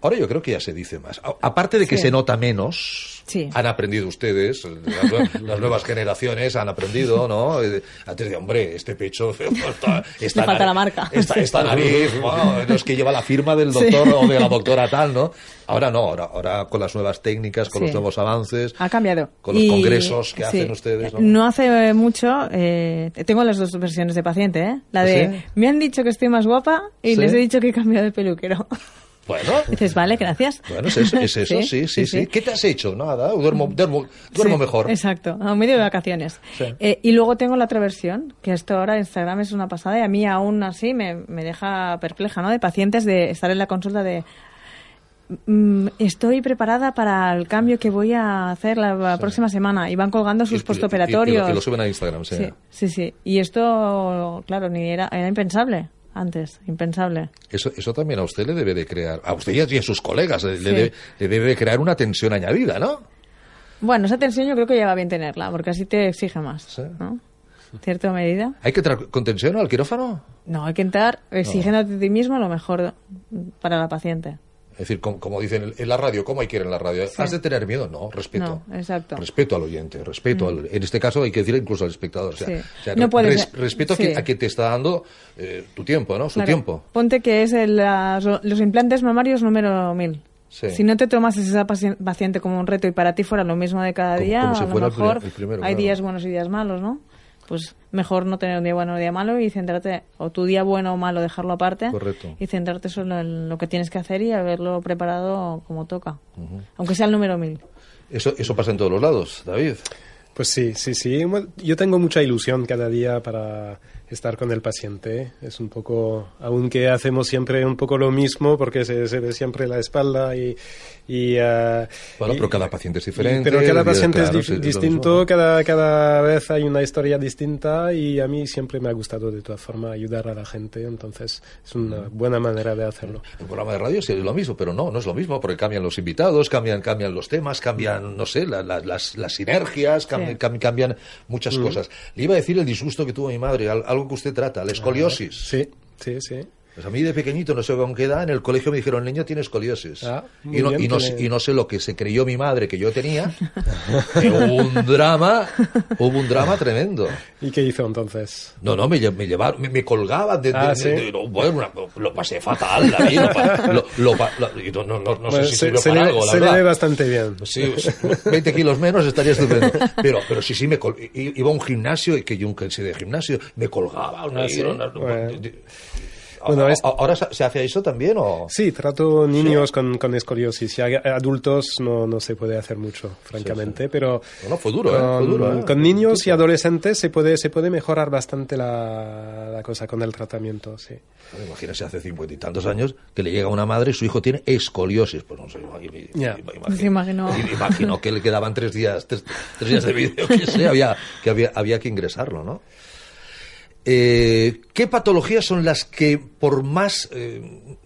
Ahora yo creo que ya se dice más. A- aparte de que Sí. se nota menos, Sí. han aprendido ustedes, las, las nuevas generaciones han aprendido, ¿no? Eh, Antes de, hombre, este pecho esta Le falta la marca. Esta, Sí. esta nariz, bueno, no es que lleva la firma del doctor o de la doctora tal, ¿no? Ahora no, ahora, ahora con las nuevas técnicas, con Sí. los nuevos avances, Ha cambiado. con los Y- congresos que sí. hacen ustedes, ¿no? No hace mucho, eh, tengo las dos versiones de paciente, ¿eh? La de, ¿Sí? me han dicho que estoy más guapa y ¿Sí? les he dicho que he cambiado de peluquero. Bueno, Dices, vale, gracias. bueno, es eso, es eso, sí, sí, sí, ¿Qué te has hecho? Nada, duermo, duermo, duermo Sí, mejor. Exacto, a medio de vacaciones. Sí. Eh, y luego tengo la otra versión, que esto ahora Instagram es una pasada y a mí aún así me, me deja perpleja, ¿no? De pacientes de estar en la consulta de... "Mm, Estoy preparada para el cambio que voy a hacer la, próxima semana y van colgando sus y- postoperatorios. Y, y lo suben a Instagram, sí. Sí, sí, sí. Y esto, claro, ni era, era impensable antes, impensable. Eso, eso también a usted le debe de crear, a usted y a- sus colegas, le, debe, le debe de crear una tensión añadida, ¿no? Bueno, esa tensión yo creo que ya va bien tenerla, porque así te exige más, Sí. ¿no? Cierta medida. ¿Hay que entrar con tensión al quirófano? No, hay que entrar exigiéndote a ti mismo lo mejor para la paciente. Es decir, como, como dicen en- la radio, ¿cómo hay que ir en la radio? ¿Has de tener miedo? No, respeto. No, exacto. Mm. Respeto al oyente, respeto al, en este caso hay que decir incluso al espectador. O sea, Sí. o sea, No res- respeto a, que te está dando eh, tu tiempo, ¿no? Su Claro, tiempo. Ponte que es el- los implantes mamarios número 1000. Sí. Si no te tomas esa paci- paciente como un reto y para ti fuera lo mismo de cada Como- día, como si a lo mejor pri- el primero, hay claro. días buenos y días malos, ¿no? Pues mejor no tener un día bueno o un día malo y centrarte, o tu día bueno o malo dejarlo aparte Correcto. y centrarte solo en lo que tienes que hacer y haberlo preparado como toca, aunque sea el número 1000. Eso, eso pasa en todos los lados, David. Pues sí, sí, sí. Yo tengo mucha ilusión cada día para estar con el paciente. Es un poco, aunque hacemos siempre un poco lo mismo, porque se, se ve siempre la espalda y... y, ah, Bueno, y- pero cada paciente es diferente. pero cada paciente claro, es sí, distinto, cada, cada vez hay una historia distinta y a mí siempre me ha gustado de todas formas ayudar a la gente, entonces es una buena manera de hacerlo. El programa de radio sí es lo mismo, pero no, no es lo mismo, porque cambian los invitados, cambian, cambian los temas, cambian, no sé, la- la- las, las sinergias, cambian, Sí. cam- cambian muchas cosas. Le iba a decir el disgusto que tuvo mi madre, al- algo que usted trata, la escoliosis. Sí, sí, sí. Pues a mí de pequeñito, no sé con qué edad, en el colegio me dijeron, niño tiene escoliosis. Ah, y, no, y, no le- y no sé lo que se creyó mi madre que yo tenía. que hubo un drama, hubo un drama tremendo. ¿Y qué hizo entonces? No, no, me, me llevaron, me, me colgaban de, Ah, de- ¿sí? de- no, bueno, una- lo pasé fatal, David, lo, lo- lo no, no, no, no Bueno, sé si se, sirvió se para le, algo, la se le verdad. ve bastante bien. Sí, sí, 20 kilos menos estaría estupendo. Pero, pero sí, sí, me col- iba a un gimnasio, y que yo sé de gimnasio, me colgaba. me Ah, sí, dieron- bueno. Bueno, es- ¿Ahora se se hace eso también o...? Sí, trato niños con, con escoliosis. Y adultos no, no se puede hacer mucho, francamente, pero No, no, fue duro, ¿eh? Fue con, duro, ¿eh? con niños y adolescentes se puede, se puede mejorar bastante la, la cosa con el tratamiento, sí. Bueno, Imagínese hace cincuenta y tantos años que le llega una madre y su hijo tiene escoliosis. Pues no sé, Ya. imagino, Se imaginó. imagino que le quedaban tres días, tres, tres días de vídeo, que sé, había, que había, había que ingresarlo, ¿no? Eh, ¿Qué patologías son las que por más eh,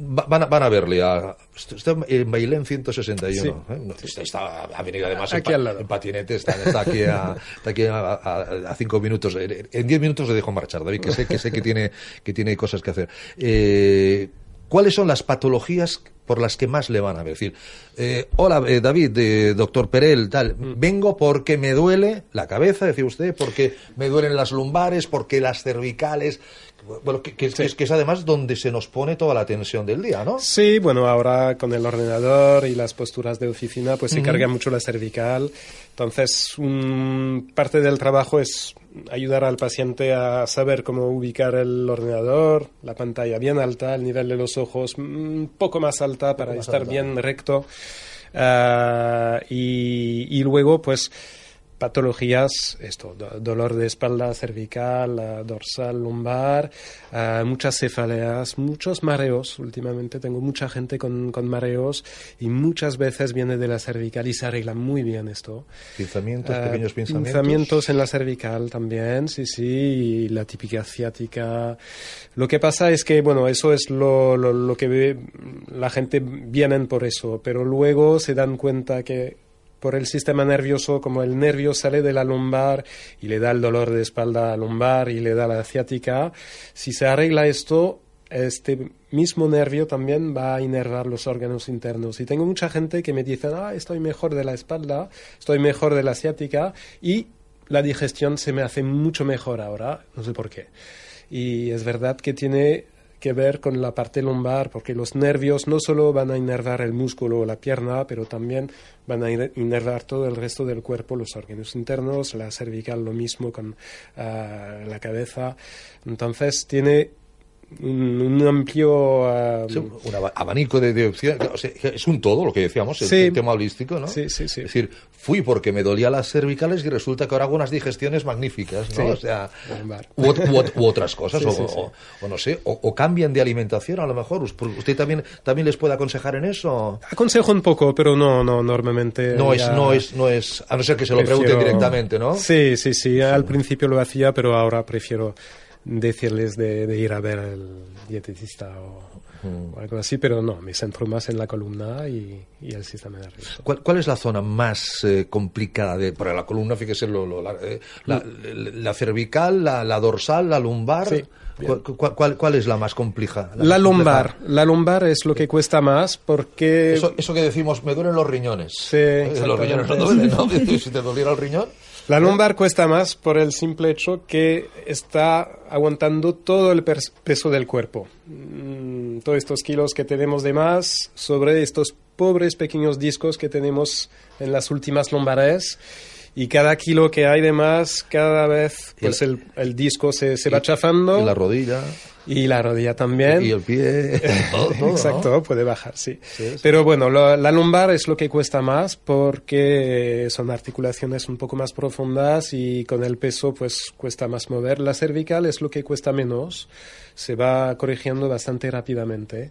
va- van, a, van a verle a... Está en Bailén 161. Sí. ¿eh? Está, está avenida además Aquí al lado. en patinete, está, está aquí, a, está aquí a, a- a cinco minutos. En en diez minutos le dejo marchar, David, que sé que, sé que, tiene, que tiene cosas que hacer. Eh, ¿Cuáles son las patologías por las que más le van a decir, eh, hola eh, David, eh, doctor Perel, tal, vengo porque me duele la cabeza, decía usted, porque me duelen las lumbares, porque las cervicales, bueno, que, que- que es, que es además donde se nos pone toda la tensión del día, ¿no? Sí, bueno, ahora con el ordenador y las posturas de oficina, pues se carga mucho la cervical. Entonces, un- parte del trabajo es ayudar al paciente a saber cómo ubicar el ordenador, la pantalla bien alta, el nivel de los ojos un poco más alta para más estar alta. bien recto. Ah, y, y luego, pues, patologías, esto, do- dolor de espalda cervical, ah, dorsal, lumbar, ah, muchas cefaleas, muchos mareos. Últimamente tengo mucha gente con, con mareos y muchas veces viene de la cervical y se arregla muy bien esto. Pinzamientos, Ah, pequeños pinzamientos. pinzamientos en la cervical también, sí, sí, y la típica ciática. Lo que pasa es que, bueno, eso es lo, lo, lo que ve, la gente vienen por eso, pero luego se dan cuenta que por el sistema nervioso, como el nervio sale de la lumbar y le da el dolor de espalda lumbar y le da la ciática, si se arregla esto, este mismo nervio también va a inervar los órganos internos. Y tengo mucha gente que me dice, ah, estoy mejor de la espalda, estoy mejor de la ciática y la digestión se me hace mucho mejor ahora, no sé por qué. Y es verdad que tiene que ver con la parte lumbar, porque los nervios no solo van a inervar el músculo o la pierna, pero también van a inervar todo el resto del cuerpo, los órganos internos, la cervical lo mismo con ah, la cabeza. Entonces tiene un, un amplio... ah, Sí, un aba- abanico de, de opciones. O sea, es un todo lo que decíamos, el Sí. tema holístico, ¿no? Sí, sí, sí. Es decir, fui porque me dolía las cervicales y resulta que ahora hago unas digestiones magníficas, ¿no? O sea, u, u u otras cosas, o, o- o no sé, o, cambian de alimentación a lo mejor. Us- ¿Usted también, también les puede aconsejar en eso? Aconsejo un poco, pero no, no, normalmente... No es, no es, no es, a no ser que se lo pregunten prefiero- directamente, ¿no? Sí, sí, sí. Al principio lo hacía, pero ahora prefiero decirles de, de ir a ver al dietista o, Mm. o algo así, pero no, me centro más en la columna y, y el sistema nervioso. ¿Cuál, cuál es la zona más eh, complicada de, para la columna? Fíjese, lo, lo- la, eh, la- la cervical, la, la dorsal, la lumbar. Sí, ¿Cuál, cuál- cuál- cuál es la más compleja? La lumbar, compleja? la lumbar es lo que cuesta más porque... Eso, eso que decimos, me duelen los riñones. Sí, Los riñones no duelen, ¿no? si te doliera el riñón. La lumbar cuesta más por el simple hecho que está aguantando todo el peso del cuerpo. Mm, todos estos kilos que tenemos de más sobre estos pobres pequeños discos que tenemos en las últimas lumbares. Y cada kilo que hay de más, cada vez pues el, el disco se, se va chafando. En la rodilla. Y la rodilla también. Y el pie. todo, todo, ¿no? Exacto, puede bajar, sí. Pero bueno, lo- la lumbar es lo que cuesta más porque son articulaciones un poco más profundas y con el peso pues cuesta más mover. La cervical es lo que cuesta menos, se va corrigiendo bastante rápidamente,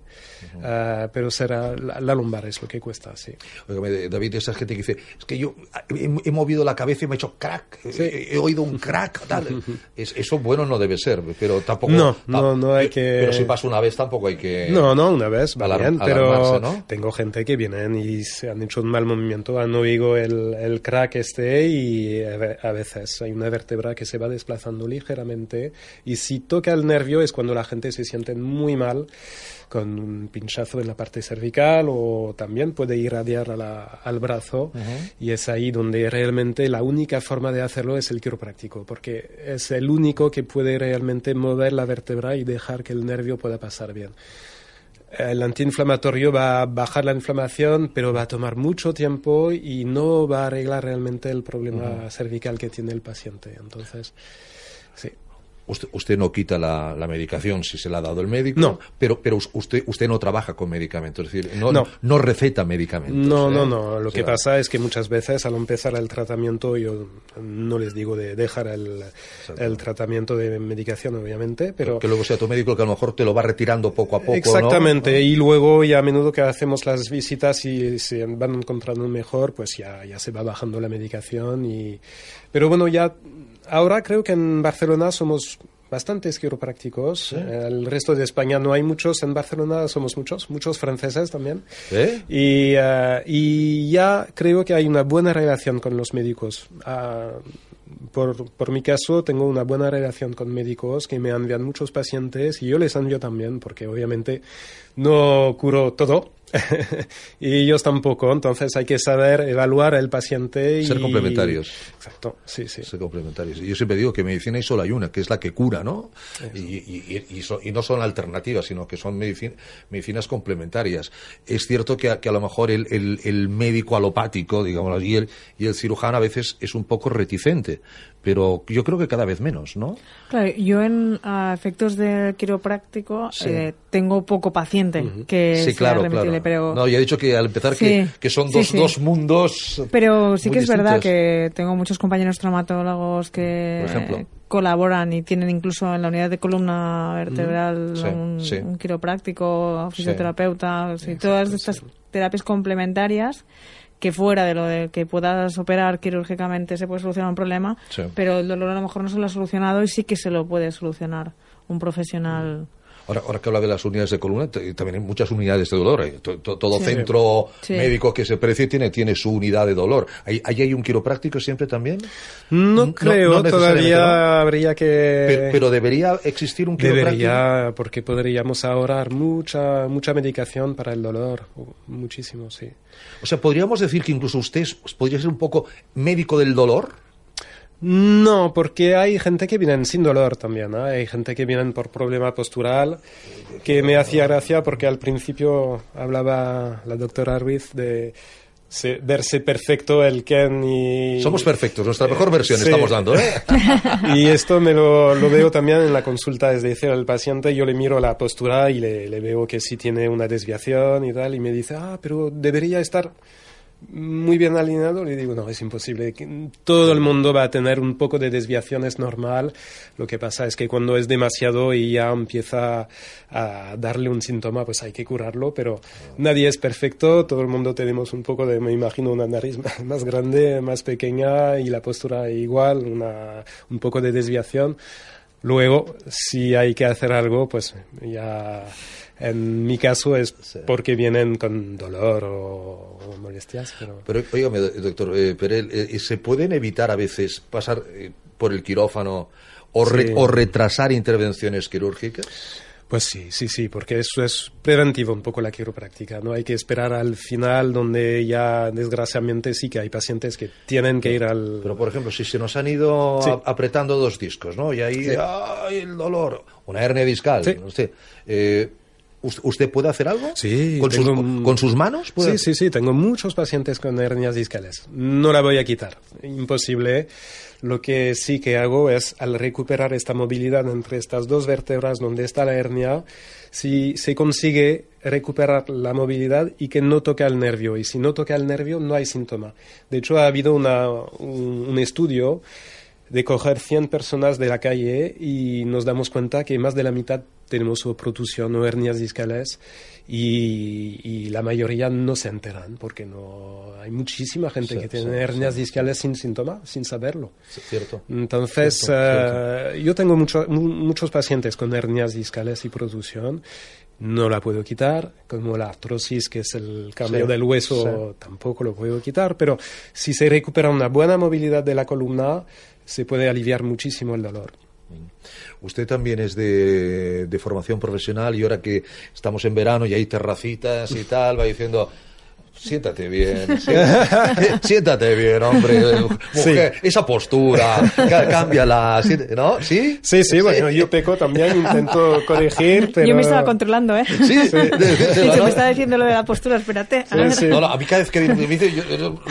Ah, pero será la, la lumbar es lo que cuesta, sí. David, esa gente que dice, es que yo he, he movido la cabeza y me he hecho crack, he, he oído un crack, tal. Es- eso bueno no debe ser, pero tampoco... No, ta- no, no hay que- Pero si pasa una vez tampoco hay que... No, no, una vez, va bien, pero ¿no? tengo gente que vienen y se han hecho un mal movimiento, han oído el, el crack este y a veces hay una vértebra que se va desplazando ligeramente y si toca el nervio es cuando la gente se siente muy mal con un pinchazo en la parte cervical o también puede irradiar a la- al brazo y es ahí donde realmente la única forma de hacerlo es el quiropráctico porque es el único que puede realmente mover la vértebra y dejar que el nervio pueda pasar bien. El antiinflamatorio va a bajar la inflamación, pero va a tomar mucho tiempo y no va a arreglar realmente el problema cervical que tiene el paciente. Entonces, sí. Usted, usted no quita la, la medicación si se la ha dado el médico, No. pero, pero usted, usted no trabaja con medicamentos, es decir, no, No. no receta medicamentos. No, ¿eh? no, no. Lo O que pasa es que muchas veces al empezar el tratamiento yo no les digo de dejar el, el tratamiento de medicación, obviamente, pero... Que luego sea tu médico que a lo mejor te lo va retirando poco a poco. ¿no? Exactamente, y luego ya a menudo que hacemos las visitas y se van encontrando mejor, pues ya, ya se va bajando la medicación. Y... Pero bueno, ya ahora creo que en Barcelona somos bastantes quiroprácticos. El resto de España no hay muchos, en Barcelona somos muchos, muchos franceses también. ¿Eh? Y, eh, y ya creo que hay una buena relación con los médicos. Ah, por, por mi caso, tengo una buena relación con médicos que me envían muchos pacientes y yo les envío también, porque obviamente no curo todo y ellos tampoco. Entonces hay que saber evaluar al paciente y. Ser complementarios. Exacto, sí, sí. Ser complementarios. Yo siempre digo que medicina y solo hay una, que es la que cura, ¿no? Y, y- y- so- y no son alternativas, sino que son medicin- medicinas complementarias. Es cierto que a, que a lo mejor el, el- el médico alopático, digamos, y el, y el cirujano a veces es un poco reticente, pero yo creo que cada vez menos, ¿no? Claro, yo en a efectos del quiropráctico eh, tengo poco paciente que sí, sea claro, remitible, claro. pero No, ya he dicho que al empezar que, Sí, que son dos, mundos. Pero sí muy que es verdad que tengo muchos compañeros traumatólogos que Por ejemplo. colaboran y tienen incluso en la unidad de columna vertebral Sí, un, un quiropráctico, fisioterapeuta, y todas estas terapias complementarias que fuera de lo de que puedas operar quirúrgicamente se puede solucionar un problema, Sí. pero el dolor a lo mejor no se lo ha solucionado y sí que se lo puede solucionar un profesional. Ahora, ahora que habla de las unidades de columna, también hay muchas unidades de dolor. ¿eh? To- to- Todo Sí. centro Sí. médico que se precie tiene, tiene su unidad de dolor. ¿Ahí, ahí hay un quiropráctico siempre también? No No- creo, no necesariamente, todavía ¿no? habría que... Pero, pero debería existir un quiropráctico. Debería, porque podríamos ahorrar mucha, mucha medicación para el dolor, muchísimo, sí. O sea, podríamos decir que incluso usted podría ser un poco médico del dolor. No, porque hay gente que vienen sin dolor también, ¿no? hay gente que vienen por problema postural, que me hacía gracia porque al principio hablaba la doctora Ruiz de se- verse perfecto el Ken y... Somos perfectos, nuestra mejor versión Sí. estamos dando, ¿eh? Y esto me lo, lo veo también en la consulta, es decir, el paciente, yo le miro la postura y le, le veo que sí tiene una desviación y tal, y me dice, ah, pero debería estar muy bien alineado. Le digo, no, es imposible. Todo el mundo va a tener un poco de desviación, es normal. Lo que pasa es que cuando es demasiado y ya empieza a darle un síntoma, pues hay que curarlo, pero nadie es perfecto, todo el mundo tenemos un poco de, me imagino, una nariz más- grande, más pequeña y la postura igual, un poco de desviación. Luego, si hay que hacer algo, pues ya en mi caso es porque vienen con dolor o, o molestias. Pero... Pero, oígame, doctor eh, Perel, eh, ¿se pueden evitar a veces pasar eh, por el quirófano o, re- o retrasar intervenciones quirúrgicas? Pues sí, sí, sí, porque eso es preventivo un poco la quiropráctica. No hay que esperar al final donde ya desgraciadamente sí que hay pacientes que tienen que ir al... Pero, por ejemplo, si se nos han ido Sí. apretando dos discos, ¿no? Y ahí, Sí. ¡ay, el dolor! Una hernia discal, Sí. no sé. Eh, ¿Us- ¿Usted puede hacer algo? Sí, ¿Con, sus, tengo un- con sus manos? Sí, sí, sí, tengo muchos pacientes con hernias discales. No la voy a quitar, imposible. Lo que sí que hago es, al recuperar esta movilidad entre estas dos vértebras donde está la hernia, si se consigue recuperar la movilidad y que no toque al nervio. Y si no toca al nervio, no hay síntoma. De hecho, ha habido una- un, un estudio de coger 100 personas de la calle y nos damos cuenta que más de la mitad tenemos o protusión o hernias discales y, y la mayoría no se enteran porque no hay muchísima gente Sí, que tiene sí, hernias discales sin síntoma, sin saberlo. Sí, Cierto. Entonces, Cierto, eh, yo tengo mucho- mu- muchos pacientes con hernias discales y protusión. No la puedo quitar, como la artrosis, que es el cambio Sí, del hueso, tampoco lo puedo quitar, pero si se recupera una buena movilidad de la columna, se puede aliviar muchísimo el dolor. Usted también es de, formación profesional y ahora que estamos en verano y hay terracitas y tal, va diciendo... Siéntate bien, siéntate, siéntate bien, hombre, mujer, esa postura, cá- cámbiala, ¿no? ¿Sí? Sí, sí, bueno, yo peco también, intento corregir, pero... Yo me estaba controlando, ¿eh? Sí, de- decírselo, Se me está diciendo lo de la postura, espérate. A ver. sí. No, no, a mí cada vez que me dice, yo- yo- lo,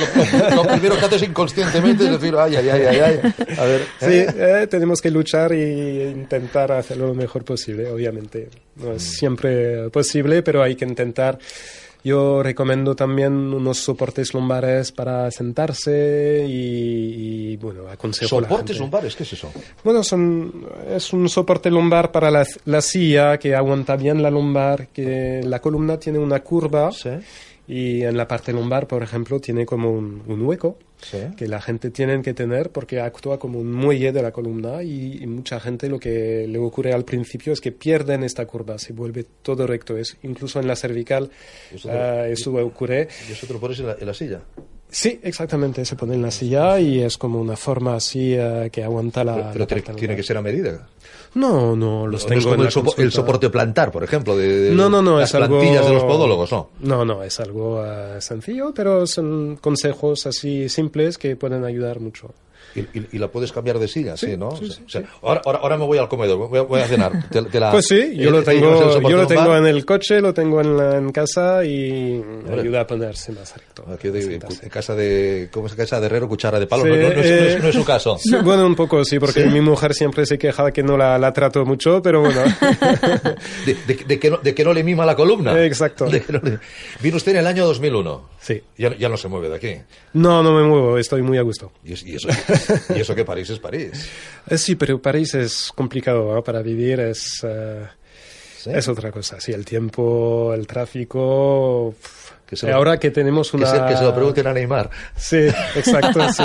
lo primero que haces inconscientemente es decir, ay, ay, ay, ay, ay. A ver, Sí, ¿eh? eh, tenemos que luchar e intentar hacerlo lo mejor posible, obviamente. No es siempre posible, pero hay que intentar. Yo recomiendo también unos soportes lumbares para sentarse y, y, bueno, aconsejo soportes lumbares, ¿qué es eso? Bueno, son, es un soporte lumbar para la, la silla que aguanta bien la lumbar, que la columna tiene una curva Sí. Y en la parte lumbar, por ejemplo, tiene como un, un hueco Sí. que la gente tiene que tener porque actúa como un muelle de la columna y, y mucha gente lo que le ocurre al principio es que pierden esta curva, se vuelve todo recto, es incluso en la cervical Eso ah, eso ocurre. Y eso te lo pones en la, en la silla. Sí, exactamente, se pone en la silla y es como una forma así eh, que aguanta la... Pero, tiene, que ser a medida. No, no, los No tengo es como el, sopo- el soporte plantar, por ejemplo, de, de No, no, no, las es algo... plantillas de los podólogos, ¿no? No, no, es algo eh, sencillo, pero son consejos así simples que pueden ayudar mucho. Y, y- y la puedes cambiar de silla, sí, ¿no? sí, O sea, o sea, ahora, ahora, ahora me voy al comedor, voy a, voy a cenar. Te- te la- Pues sí, yo eh, lo eh, tengo, yo lo tengo en el coche, lo tengo en, la- en casa y Hombre. ayuda a ponerse más recto. Aquí en casa de, ¿cómo es casa de herrero, cuchara de palo? Sí, no, no- no es, no es- eh, no es su caso. Bueno, un poco sí, porque mi mujer siempre se queja que no la, la trato mucho, pero bueno. De, de- de que no, de que no le mima la columna. Exacto. De que no le- Vino usted en el año 2001. Sí. Ya, ya no se mueve de aquí. No, no me muevo, estoy muy a gusto. Y eso, y eso que París es París. Eh, sí, pero París es complicado ¿no? para vivir, es, ¿Sí? es otra cosa. Sí, el tiempo, el tráfico. Que se lo- ahora que tenemos Que una. se, que se lo pregunten a Neymar. Sí, exacto, sí.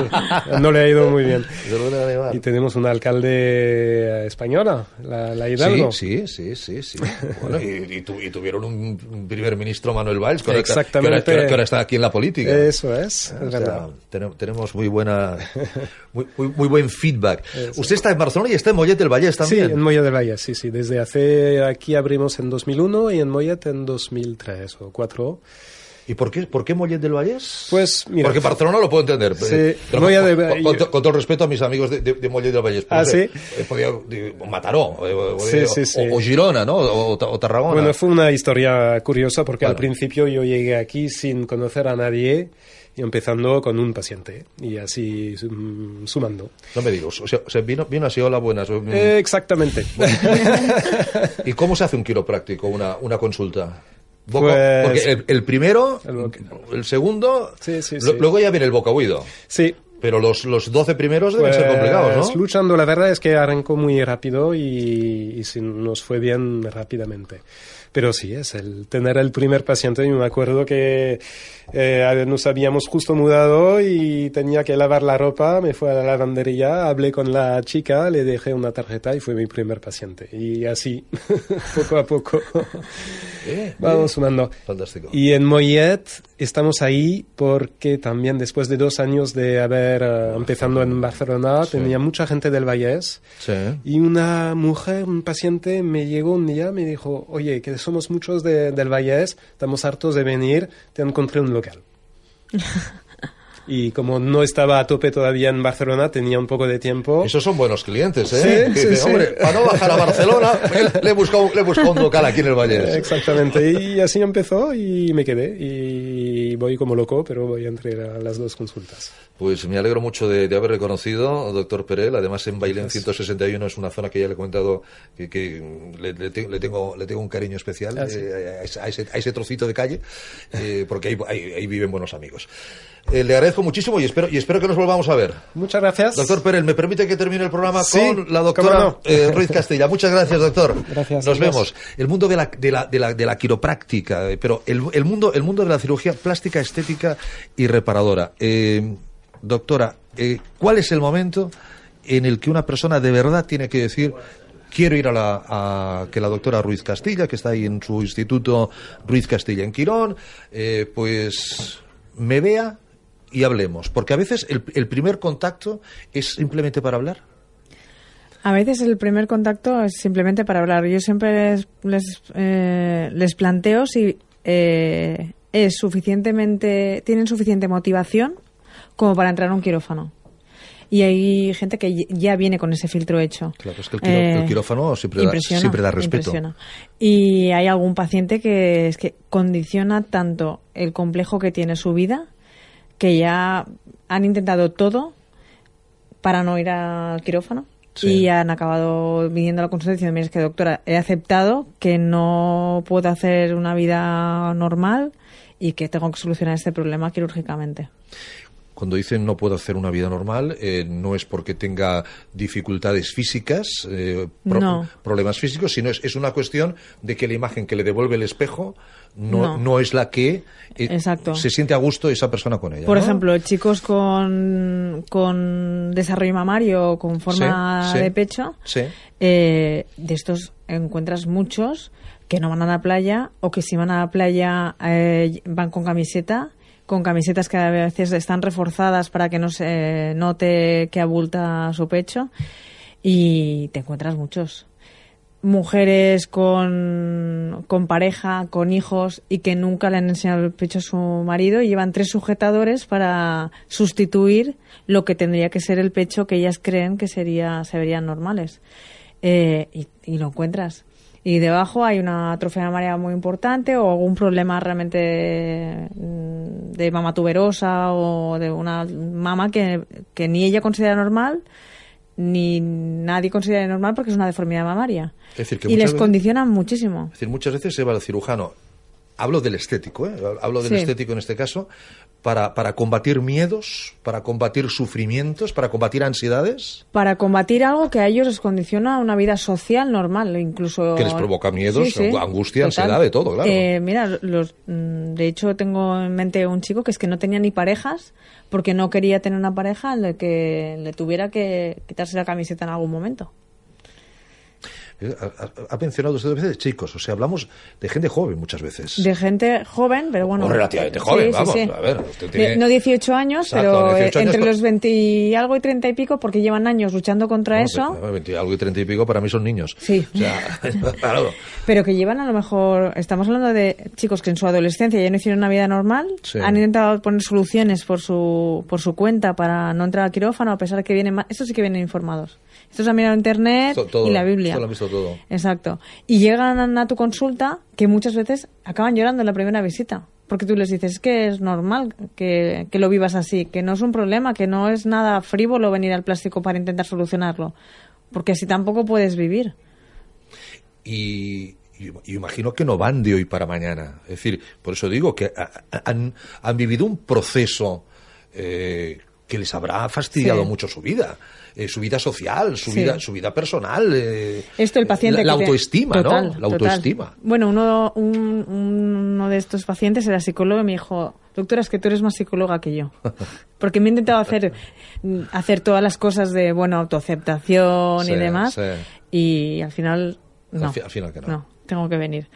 No le ha ido muy bien. Que. Y tenemos una alcalde española, la, la Hidalgo. Sí, sí, sí, sí. sí. Bueno, y, y tu- y tuvieron un, primer ministro, Manuel Valls, que ahora, está- que, ahora, Exactamente. que ahora- que está aquí en la política. Eso es, O es sea, tenemos muy buena, muy, muy, muy buen feedback. Usted está en Barcelona y está en Mollet del Vallès Sí, también. en Mollet del Valle, sí, sí. Desde hace aquí abrimos en 2001 y en Mollet en 2003 o 2004. ¿Y por qué, por qué Mollet del Vallès? Pues, mira. Porque Barcelona lo puedo entender. Sí, eh, con, de- con- con todo el respeto a mis amigos de, de, de Mollet del Vallès. Ah, ¿sí? eh, podía, digo, Mataró, eh, o, Sí, sí, o- o Girona, ¿no? O, o Tarragona. Bueno, fue una historia curiosa porque al Bueno. principio yo llegué aquí sin conocer a nadie y empezando con un paciente y así mm, sumando. No me digas, o sea, vino, vino así, hola, buenas. mm, exactamente. ¿Y cómo se hace un quiropráctico, una, una consulta? Pues- porque el, el primero, El segundo, Sí, sí, lo- sí. luego ya viene el boca oído. sí. Pero los, los 12 primeros deben ser Pues, complicados, ¿no? Luchando, la verdad es que arrancó muy rápido y, y nos fue bien rápidamente. Pero sí, es el tener el primer paciente. Yo me acuerdo que eh, nos habíamos justo mudado y tenía que lavar la ropa. Me fui a la lavandería, hablé con la chica, le dejé una tarjeta y fue mi primer paciente. Y así, poco a poco, Eh, vamos sumando. Fantástico. Y en Mollet estamos ahí porque también después de dos años de haber eh, empezando en Barcelona, tenía mucha gente del Vallés. Sí. Y una mujer, un paciente, me llegó un día, me dijo, oye, que somos muchos de- del Vallés, estamos hartos de venir, te encontré un local. Y como no estaba a tope todavía en Barcelona, tenía un poco de tiempo. Esos son buenos clientes, ¿eh? Sí, Que sí, dice, sí. Hombre, para no bajar a Barcelona, le buscado, le buscado un local aquí en el Valle. Exactamente, y así empezó y me quedé. Y voy como loco, pero voy entre la- las dos consultas. Pues me alegro mucho de, de haberle conocido, doctor Perel. Además, en Bailén 161 es una zona que ya le he comentado que, que le, le te- le tengo, le tengo un cariño especial Ah, eh, a, ese, a ese- a ese trocito de calle, eh, porque ahí, ahí- ahí viven buenos amigos. Eh, le agradezco muchísimo y espero, y espero que nos volvamos a ver. Muchas gracias. Doctor Perel, ¿me permite que termine el programa Sí, con la doctora no. eh, Ruiz Castilla? Muchas gracias, doctor. Gracias, Nos vemos. El mundo de la, de la, de la, de la quiropráctica, eh, pero el, el mundo, el mundo de la cirugía plástica, estética y reparadora. Eh, doctora, ¿cuál es el momento en el que una persona de verdad tiene que decir quiero ir a la a que la doctora Ruiz Castilla, que está ahí en su instituto Ruiz Castilla en Quirón, eh, pues me vea y hablemos? Porque a veces el, el primer contacto es simplemente para hablar. A veces el primer contacto es simplemente para hablar. Yo siempre les, les, eh, les planteo si eh, es suficientemente, tienen suficiente motivación como para entrar a un quirófano. Y hay gente que ya viene con ese filtro hecho. Claro, es que el, el quirófano siempre da, siempre da respeto. impresiona. Y hay algún paciente que es que condiciona tanto el complejo que tiene su vida que ya han intentado todo para no ir al quirófano Sí. y han acabado viniendo a la consulta diciendo, mira, es que doctora, he aceptado que no puedo hacer una vida normal y que tengo que solucionar este problema quirúrgicamente. Cuando dicen no puedo hacer una vida normal, eh, no es porque tenga dificultades físicas, eh, pro- No. problemas físicos, sino es, es una cuestión de que la imagen que le devuelve el espejo no, No. no es la que eh, Exacto. se siente a gusto esa persona con ella. Por ejemplo, chicos con, con desarrollo mamario o con forma Sí, sí. de pecho, Sí. eh, de estos encuentras muchos que no van a la playa o que si van a la playa eh, van con camiseta, con camisetas que a veces están reforzadas para que no se note que abulta su pecho y te encuentras muchos. Mujeres con, con pareja, con hijos y que nunca le han enseñado el pecho a su marido y llevan tres sujetadores para sustituir lo que tendría que ser el pecho que ellas creen que sería, se verían normales. Eh, y, y lo encuentras. Y debajo hay una atrofia mamaria muy importante o algún problema realmente mm, de mama tuberosa o de una mama que, que ni ella considera normal ni nadie considera normal porque es una deformidad mamaria. Es decir, que y les veces- condicionan muchísimo. Es decir, muchas veces se va al cirujano. Hablo del estético, ¿eh? hablo del Sí. estético en este caso, para, para combatir miedos, para combatir sufrimientos, para combatir ansiedades. Para combatir algo que a ellos les condiciona una vida social normal, incluso... Que les provoca miedos, angustia, ansiedad, de todo, claro. Eh, mira, los, mm, de hecho tengo en mente un chico que es que no tenía ni parejas porque no quería tener una pareja en la que le tuviera que quitarse la camiseta en algún momento. Eh, Ha, ha- mencionado usted veces chicos, o sea, hablamos de gente joven muchas veces. De gente joven, pero bueno... O relativamente joven, Sí, sí, vamos, sí. a ver, usted tiene- no 18 años, Exacto, pero 18 eh, años, entre los 20 y algo y 30 y pico porque llevan años luchando contra Bueno, eso. ve- ve- algo y treinta y pico para mí son niños. Sí. O sea, claro. Pero que llevan a lo mejor, estamos hablando de chicos que en su adolescencia ya no hicieron una vida normal, Sí. han intentado poner soluciones por su, por su cuenta para no entrar al quirófano, a pesar de que vienen estos sí que vienen informados. Estos han mirado internet todo, y la Biblia. esto lo han visto todo. Exacto. Y llegan a tu consulta que muchas veces acaban llorando en la primera visita. Porque tú les dices, es que es normal que, que lo vivas así, que no es un problema, que no es nada frívolo venir al plástico para intentar solucionarlo. Porque así tampoco puedes vivir. y, y- imagino que no van de hoy para mañana. Es decir, por eso digo que ha- ha- han, han vivido un proceso eh, que les habrá fastidiado Sí. mucho su vida. Eh, su vida social, su Sí. vida, su vida personal. eh, Esto el paciente La, la que te- autoestima, Total, ¿no? La total. autoestima. Bueno, uno, un- uno de estos pacientes era psicólogo y me dijo, doctora, es que tú eres más psicóloga que yo. Porque me he intentado hacer, hacer todas las cosas de, bueno, autoaceptación Sí, y demás. sí. Y al final, no. Al fi- al final que no. tengo que venir.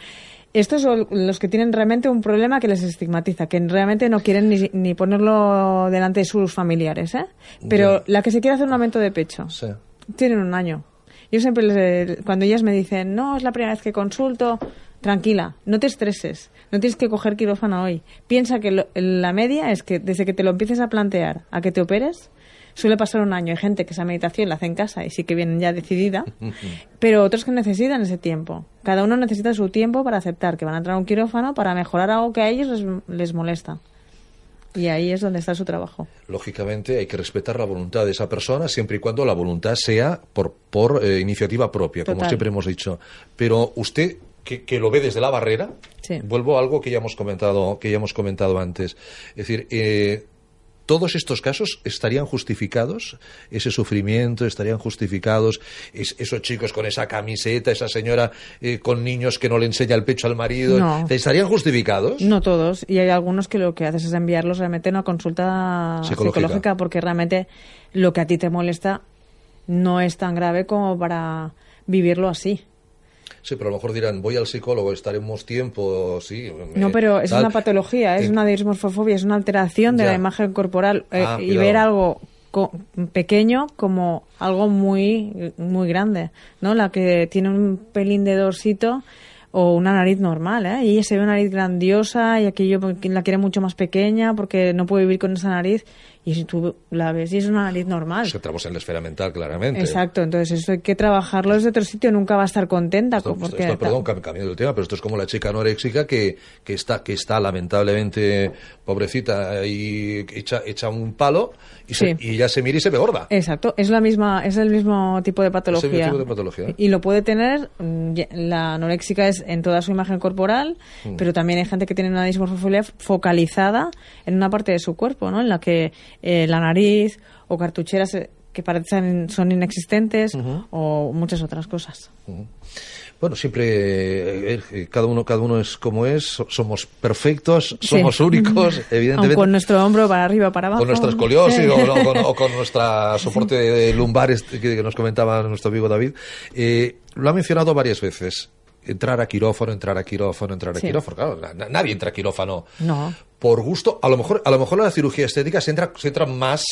Estos son los que tienen realmente un problema que les estigmatiza, que realmente no quieren ni, ni ponerlo delante de sus familiares, ¿eh? Pero la que se quiere hacer un aumento de pecho, Sí. tienen un año. Yo siempre, les, cuando ellas me dicen, no, es la primera vez que consulto, tranquila, no te estreses, no tienes que coger quirófano hoy. Piensa que lo- la media es que desde que te lo empieces a plantear a que te operes, suele pasar un año. Hay gente que esa meditación la hace en casa y sí que vienen ya decidida, pero otros que necesitan ese tiempo. Cada uno necesita su tiempo para aceptar que van a entrar a un quirófano para mejorar algo que a ellos les, les molesta. Y ahí es donde está su trabajo. Lógicamente hay que respetar la voluntad de esa persona siempre y cuando la voluntad sea por, por eh, iniciativa propia, como siempre hemos dicho. Pero usted que, que lo ve desde la barrera, Sí. vuelvo a algo que ya hemos comentado, que ya hemos comentado antes. Es decir, eh, todos estos casos estarían justificados, ese sufrimiento, estarían justificados, es- esos chicos con esa camiseta, esa señora eh, con niños que no le enseña el pecho al marido, No. ¿estarían justificados? No todos, y hay algunos que lo que haces es enviarlos realmente a una consulta Psicológica. psicológica. porque realmente lo que a ti te molesta no es tan grave como para vivirlo así. Sí, pero a lo mejor dirán, voy al psicólogo, estaremos tiempo, sí. No, pero es tal. una patología, es Eh, una dismorfofobia, es una alteración de Ya. la imagen corporal eh, Ah, y ver algo co- pequeño como algo muy muy grande, ¿no? La que tiene un pelín de dorsito o una nariz normal, ¿eh? Y ella se ve una nariz grandiosa y aquello la quiere mucho más pequeña porque no puede vivir con esa nariz y si tú la ves y es una nariz normal. pues entramos en la esfera mental, claramente. Exacto, entonces eso hay que trabajarlo desde otro sitio, nunca va a estar contenta. Esto, porque esto, perdón, cam- cambiando el tema, pero esto es como la chica anoréxica que, que está, que está lamentablemente, pobrecita, y hecha, hecha un palo y, se- Sí. y ya se mira y se ve gorda. Exacto, es la misma, es el mismo tipo de patología. Es el mismo tipo de patología. Y lo puede tener, mm, la anoréxica es en toda su imagen corporal, Mm. pero también hay gente que tiene una dismorfofobia focalizada en una parte de su cuerpo, ¿no? En la que eh, la nariz o cartucheras eh, que parecen son inexistentes o muchas otras cosas. Bueno, siempre eh, cada uno cada uno es como es, so- somos perfectos, Sí. somos únicos, Aun evidentemente. con nuestro hombro para arriba, para abajo. con nuestra escoliosis o, con, o con nuestra soporte de lumbar que, que nos comentaba nuestro amigo David. Eh, lo ha mencionado varias veces. Entrar a quirófano, entrar a quirófano, entrar a Sí. quirófano. Claro, na- na- nadie entra a quirófano No. por gusto. A lo mejor, a lo mejor la cirugía estética se entra, se entra más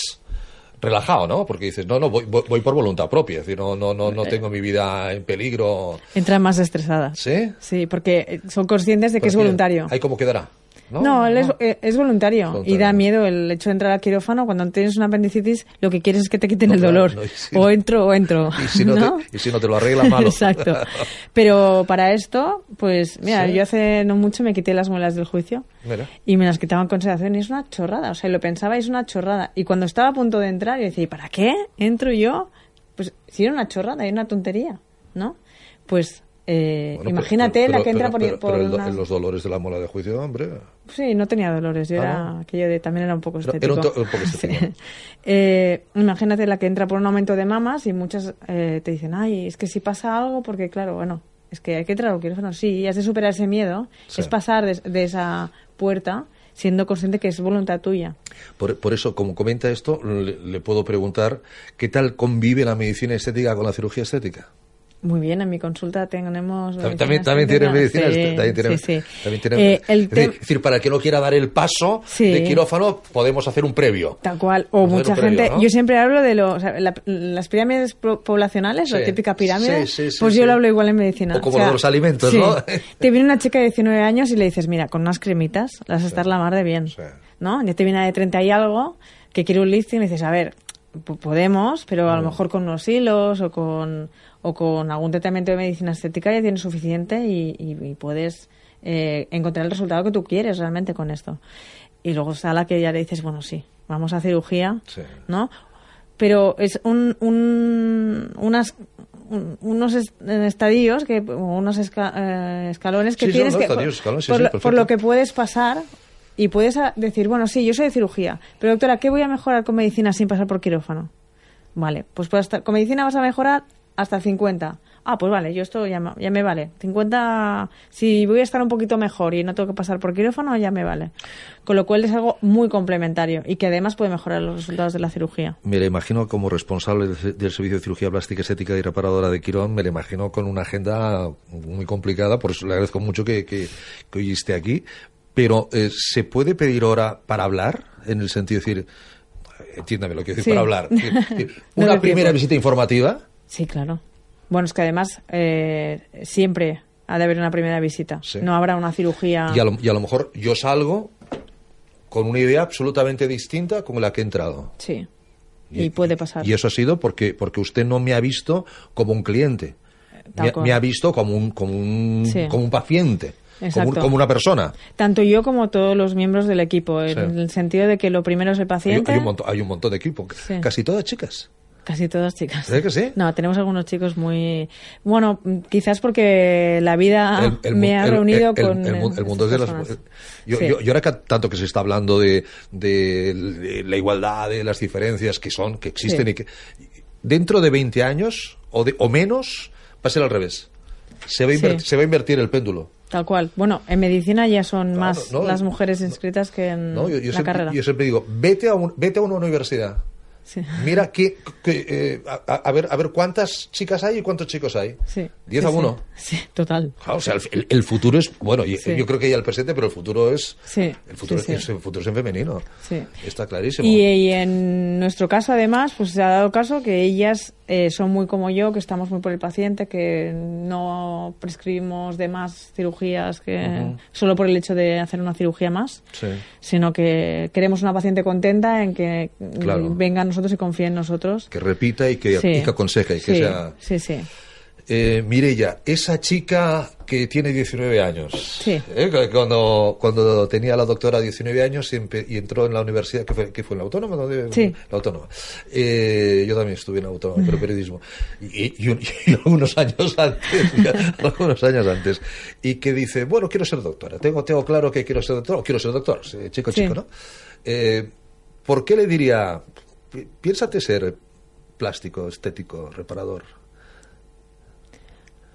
relajado, ¿no? Porque dices, no, no, voy, voy, voy por voluntad propia. Es decir, no, no, no, Eh. no tengo mi vida en peligro. Entran más estresadas. ¿Sí? Sí, porque eh, son conscientes de que Pero es voluntario. Ahí como quedará. No, No, él es, eh, es voluntario, Voluntario. y da miedo el hecho de entrar al quirófano. Cuando tienes una apendicitis, lo que quieres es que te quiten No, el dolor. si- o entro o entro. Y si no. Te, y si no te lo arregla malo. Exacto. Pero para esto, pues mira, Sí. yo hace no mucho me quité las muelas del juicio Mira. y me las quitaban con sedación y es una chorrada. O sea, lo pensaba y es una chorrada. Y cuando estaba a punto de entrar, yo decía, ¿y para qué entro yo? Pues si era una chorrada y una tontería, ¿no? Pues eh, Bueno, imagínate pero- la que entra pero- por, por pero el una- los dolores de la muela de juicio, hombre. Sí, no tenía dolores. Yo Ah, era ¿no? aquello de también era un poco estético. era un to- un poco estético. Sí. Eh, imagínate la que entra por un aumento de mamas y muchas eh, te dicen, ay, es que si pasa algo, porque claro, bueno, es que hay que entrar al quirófano. Sí, y has de superar ese miedo. Sí. Es pasar de, de esa puerta siendo consciente que es voluntad tuya. Por, por eso, como comenta esto, le, le puedo preguntar qué tal convive la medicina estética con la cirugía estética. Muy bien, en mi consulta tenemos... También, también, tiene medicina Sí. También tiene, sí, sí. también tiene- Eh, el es decir, tem- es decir, para el que no quiera dar el paso de quirófano, podemos hacer un previo. Tal cual. O mucha previo, gente. ¿no? Yo siempre hablo de lo, o sea, la- las pirámides poblacionales, la típica pirámide. Sí, sí, sí, pues yo lo hablo igual en medicina. O como lo de los alimentos. ¿no? Te viene una chica de 19 años y le dices, mira, con unas cremitas las estar la mar de bien. ¿No? Ya te viene de 30 y algo que quiere un lifting y dices, a ver, podemos, pero a lo mejor con unos hilos o con, o con algún tratamiento de medicina estética ya tienes suficiente y, y- y puedes eh, encontrar el resultado que tú quieres realmente con esto. Y luego está la que ya le dices, bueno, sí, vamos a cirugía, Sí. ¿no? Pero es un, un- unas un- unos est- estadios que o unos esca- eh, escalones que Sí, tienes no, que estadios, escalones, sí, por, sí, lo- por lo que puedes pasar y puedes decir, bueno, sí, yo soy de cirugía, pero doctora, ¿qué voy a mejorar con medicina sin pasar por quirófano? Vale, pues estar- con medicina vas a mejorar hasta 50. Ah, pues vale, yo esto ya, ya me vale. 50, si voy a estar un poquito mejor y no tengo que pasar por quirófano, ya me vale. Con lo cual es algo muy complementario y que además puede mejorar los resultados de la cirugía. Me la imagino como responsable del, Servicio de Cirugía Plástica, Estética y Reparadora de Quirón, me la imagino con una agenda muy complicada, por eso le agradezco mucho que, que, que hoy esté aquí. Pero, eh, ¿se puede pedir hora para hablar? En el sentido de decir, entiéndame lo que quiero decir Sí. para hablar. No Una primera tiempo. visita informativa. Sí, claro. Bueno, es que además eh, siempre ha de haber una primera visita. Sí. No habrá una cirugía. Y a, lo, y a lo mejor yo salgo con una idea absolutamente distinta con la que he entrado. Sí. Y, puede pasar. Y eso ha sido porque, porque usted no me ha visto como un cliente. Tal Me, me ha visto como un, como un, Sí. como un paciente. Como, un- como una persona. Tanto yo como todos los miembros del equipo, en Sí. el sentido de que lo primero es el Hay, paciente. hay un montón, hay un montón de equipo. Sí. Casi todas chicas. Casi todas chicas. ¿Verdad que sí? No, tenemos algunos chicos muy... Bueno, quizás porque la vida El- el me ha el- reunido con... el, mu- el mundo es de las yo, Sí. yo, yo ahora que tanto que se está hablando de, de, la igualdad de las diferencias que son que existen Sí. y que dentro de 20 años o, de, o menos va a ser al revés se va a, inver- Sí. se va a invertir el péndulo Tal cual. Bueno, en medicina ya son Claro, más no, las mujeres inscritas que en ¿no? yo, yo la siempre, carrera. yo siempre digo vete a, un- vete a una universidad Sí. mira qué, qué, eh, a, a- ver a ver cuántas chicas hay y cuántos chicos hay Sí. 10 Sí, a sí. 1 Sí, total. Claro, o sea, el, el- futuro es, bueno, yo creo que ya el presente, pero el futuro es, el futuro. Es, el futuro es en femenino. Está clarísimo. Y, y en nuestro caso, además, pues se ha dado caso que ellas eh, son muy como yo, que estamos muy por el paciente, que no prescribimos de más cirugías que solo por el hecho de hacer una cirugía más, Sí. sino que queremos una paciente contenta en que Claro. venga a nosotros y confíe en nosotros. Que repita y que, Sí. y que aconseje y que sí, sea... sí, sí. Eh, Mireia, esa chica que tiene 19 años, Sí. ¿eh? Cuando, cuando tenía la doctora 19 años y, entró en la universidad, que fue, que fue en la Autónoma? La Autónoma. Eh, yo también estuve en la Autónoma, pero periodismo. Y, y un- y algunos años antes, ya, algunos años antes, y que dice, bueno, quiero ser doctora, tengo, tengo claro que quiero ser doctor, o quiero ser doctor, sí, chico, Sí. chico, ¿no? Eh, ¿Por qué le diría, pi- piénsate ser plástico, estético, reparador?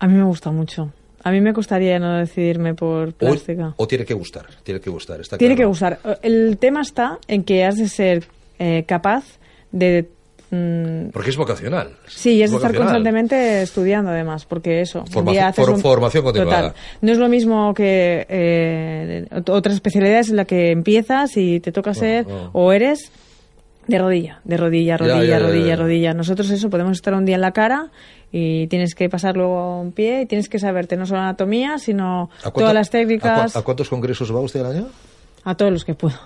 A mí me gusta mucho. A mí me costaría no decidirme por plástica. O, tiene que gustar, tiene que gustar. Está Tiene que gustar. El tema está en que has de ser eh, capaz de... mm, Porque es vocacional. Sí, y es Es de estar constantemente estudiando además, porque eso. Formación- for- un- formación continuada. Total. No es lo mismo que eh, ot- otras especialidades en la que empiezas y te toca ser oh. o eres de rodilla, de rodilla, rodilla, ya, ya, rodilla, ya. rodilla. Nosotros eso podemos estar un día en la cara y tienes que pasar luego a un pie y tienes que saberte no solo anatomía, sino ¿A cuánto- todas las a técnicas, ¿A, cuántos congresos va usted al año? a todos los que puedo.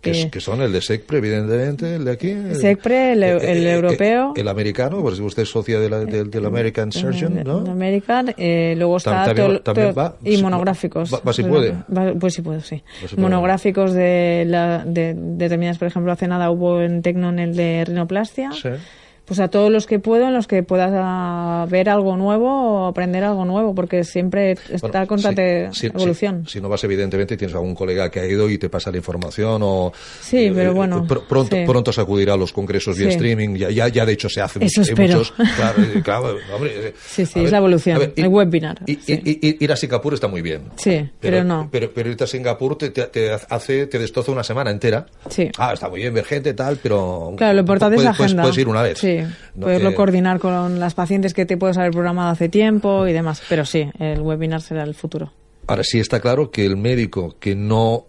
Que, es- Que- son el de SECPRE, evidentemente, el de aquí. el- SECPRE, el- el europeo. El, americano, pues usted es socia de la- del, del American Surgeon, Eh, ¿no? de American, eh, luego está Tam- también- todo- también todo- va, y si- monográficos. va- va si puede. va- pues sí puedo, sí. Si puede. monográficos de, la, de determinadas, por ejemplo, hace nada hubo en Tecnon el de rinoplastia. Sí. Pues a todos los que puedo, en los que puedas ver algo nuevo o aprender algo nuevo, porque siempre está Bueno, en constante evolución. Si no vas, evidentemente, tienes algún colega que ha ido y te pasa la información o... Sí, eh, pero eh, bueno, pr- pronto, sí. pronto se acudirá a los congresos vía Sí. streaming. Ya, ya, ya, de hecho, se hacen Eso muchos-. Claro, eh, claro, hombre, Sí, sí, es la evolución, el webinar, sí. y- ir a Singapur está muy bien. Sí, pero no. Pero, pero irte a Singapur te, te, te hace, te destroza una semana entera. Sí. Ah, está muy bien ver gente, tal, pero... Claro, lo importante es puedes, la puedes- agenda. Puedes ir una vez. Sí, No poderlo que- coordinar con las pacientes que te puedes haber programado hace tiempo y demás. Pero sí, el webinar será el futuro. Ahora sí está claro que el médico que no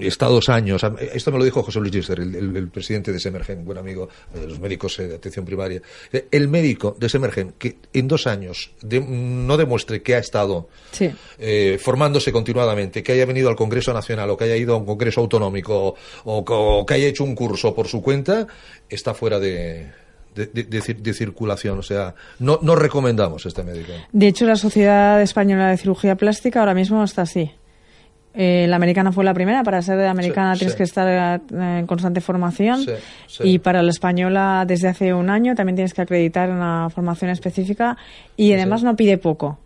está dos años, esto me lo dijo José Luis Gister, el, el- el presidente de Semergen, buen amigo de los médicos eh, de atención primaria, Eh, el médico de Semergen que en dos años de- no demuestre que ha estado Sí. eh, formándose continuadamente, que haya venido al Congreso Nacional o que haya ido a un Congreso Autonómico o, o que haya hecho un curso por su cuenta, está fuera de, de circulación. O sea, no, no recomendamos este médico. De hecho, la Sociedad Española de Cirugía Plástica ahora mismo está así. Eh, la americana fue la primera. Para ser de la americana Sí, tienes sí. que estar eh, en constante formación. Sí. Y para la española, desde hace un año, también tienes que acreditar una formación específica. Y además no pide poco.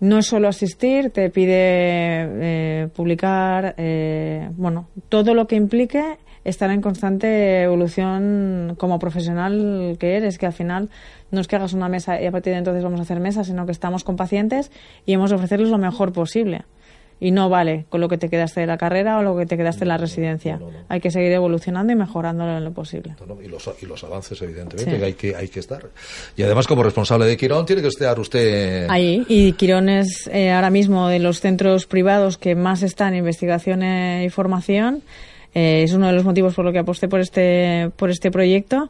No es solo asistir, te pide eh, publicar, eh, bueno, todo lo que implique estar en constante evolución como profesional que eres, que al final no es que hagas una mesa y a partir de entonces vamos a hacer mesa, sino que estamos con pacientes y hemos de ofrecerles lo mejor posible. Y no vale con lo que te quedaste de la carrera o lo que te quedaste de la residencia. no, no. Hay que seguir evolucionando y mejorando en lo posible. Y los, y los avances, evidentemente, Sí. que hay que hay que estar. Y además, como responsable de Quirón, tiene que estar usted. Ahí, y Quirón es eh, ahora mismo de los centros privados que más están en investigación y formación. Eh, es uno de los motivos por lo que aposté por este, por este proyecto.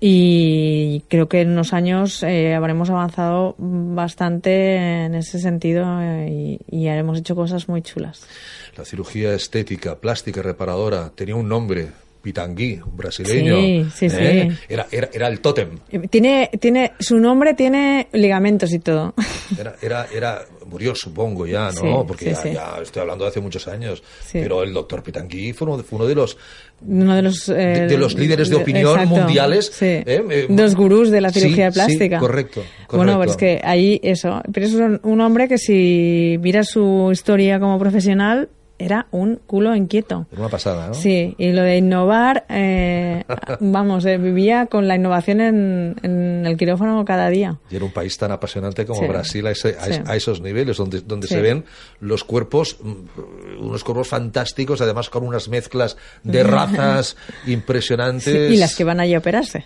Y creo que en unos años eh, habremos avanzado bastante en ese sentido eh, y, y haremos hecho cosas muy chulas. La cirugía estética, plástica, reparadora, tenía un nombre, Pitangui, brasileño. Sí, sí, ¿eh? sí. Era, era, era el tótem. Tiene, tiene, su nombre tiene ligamentos y todo. Era, era, era, murió supongo ya, ¿no? Sí, Porque sí, ya, estoy hablando de hace muchos años. Pero el doctor Pitangui fue uno, fue uno de los Uno de los, eh, de, de los líderes de opinión exacto, mundiales. ¿eh? Eh, Dos gurús de la cirugía plástica. correcto, Bueno, correcto. pues es que ahí eso. Pero es un, un hombre que si miras su historia como profesional, era un culo inquieto. Era una pasada, ¿no? Sí, y lo de innovar, eh, vamos, eh, vivía con la innovación en, en el quirófano cada día. Y era un país tan apasionante como Sí. Brasil a, ese- a Sí. es- a esos niveles, donde, donde Sí. se ven los cuerpos, mm, unos cuerpos fantásticos, además con unas mezclas de razas impresionantes. Y las que van allí a operarse.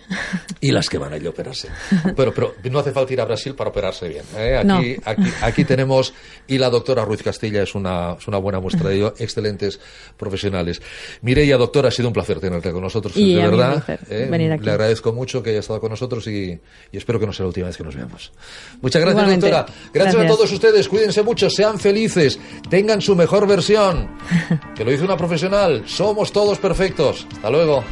Y las que van allí a operarse. Pero, pero no hace falta ir a Brasil para operarse bien. ¿eh? Aquí, No. aquí, aquí tenemos, y la doctora Ruiz Castilla es una, es una buena muestra de excelentes profesionales. Mireia, doctora, ha sido un placer tenerte con nosotros, Y de a verdad. ¿eh? venir aquí. Le agradezco mucho que haya estado con nosotros y, y espero que no sea la última vez que nos veamos. Muchas gracias, Igualmente. doctora. Gracias, a Gracias. todos ustedes. Cuídense mucho, sean felices, tengan su mejor versión. Que lo dice una profesional. Somos todos perfectos. Hasta luego.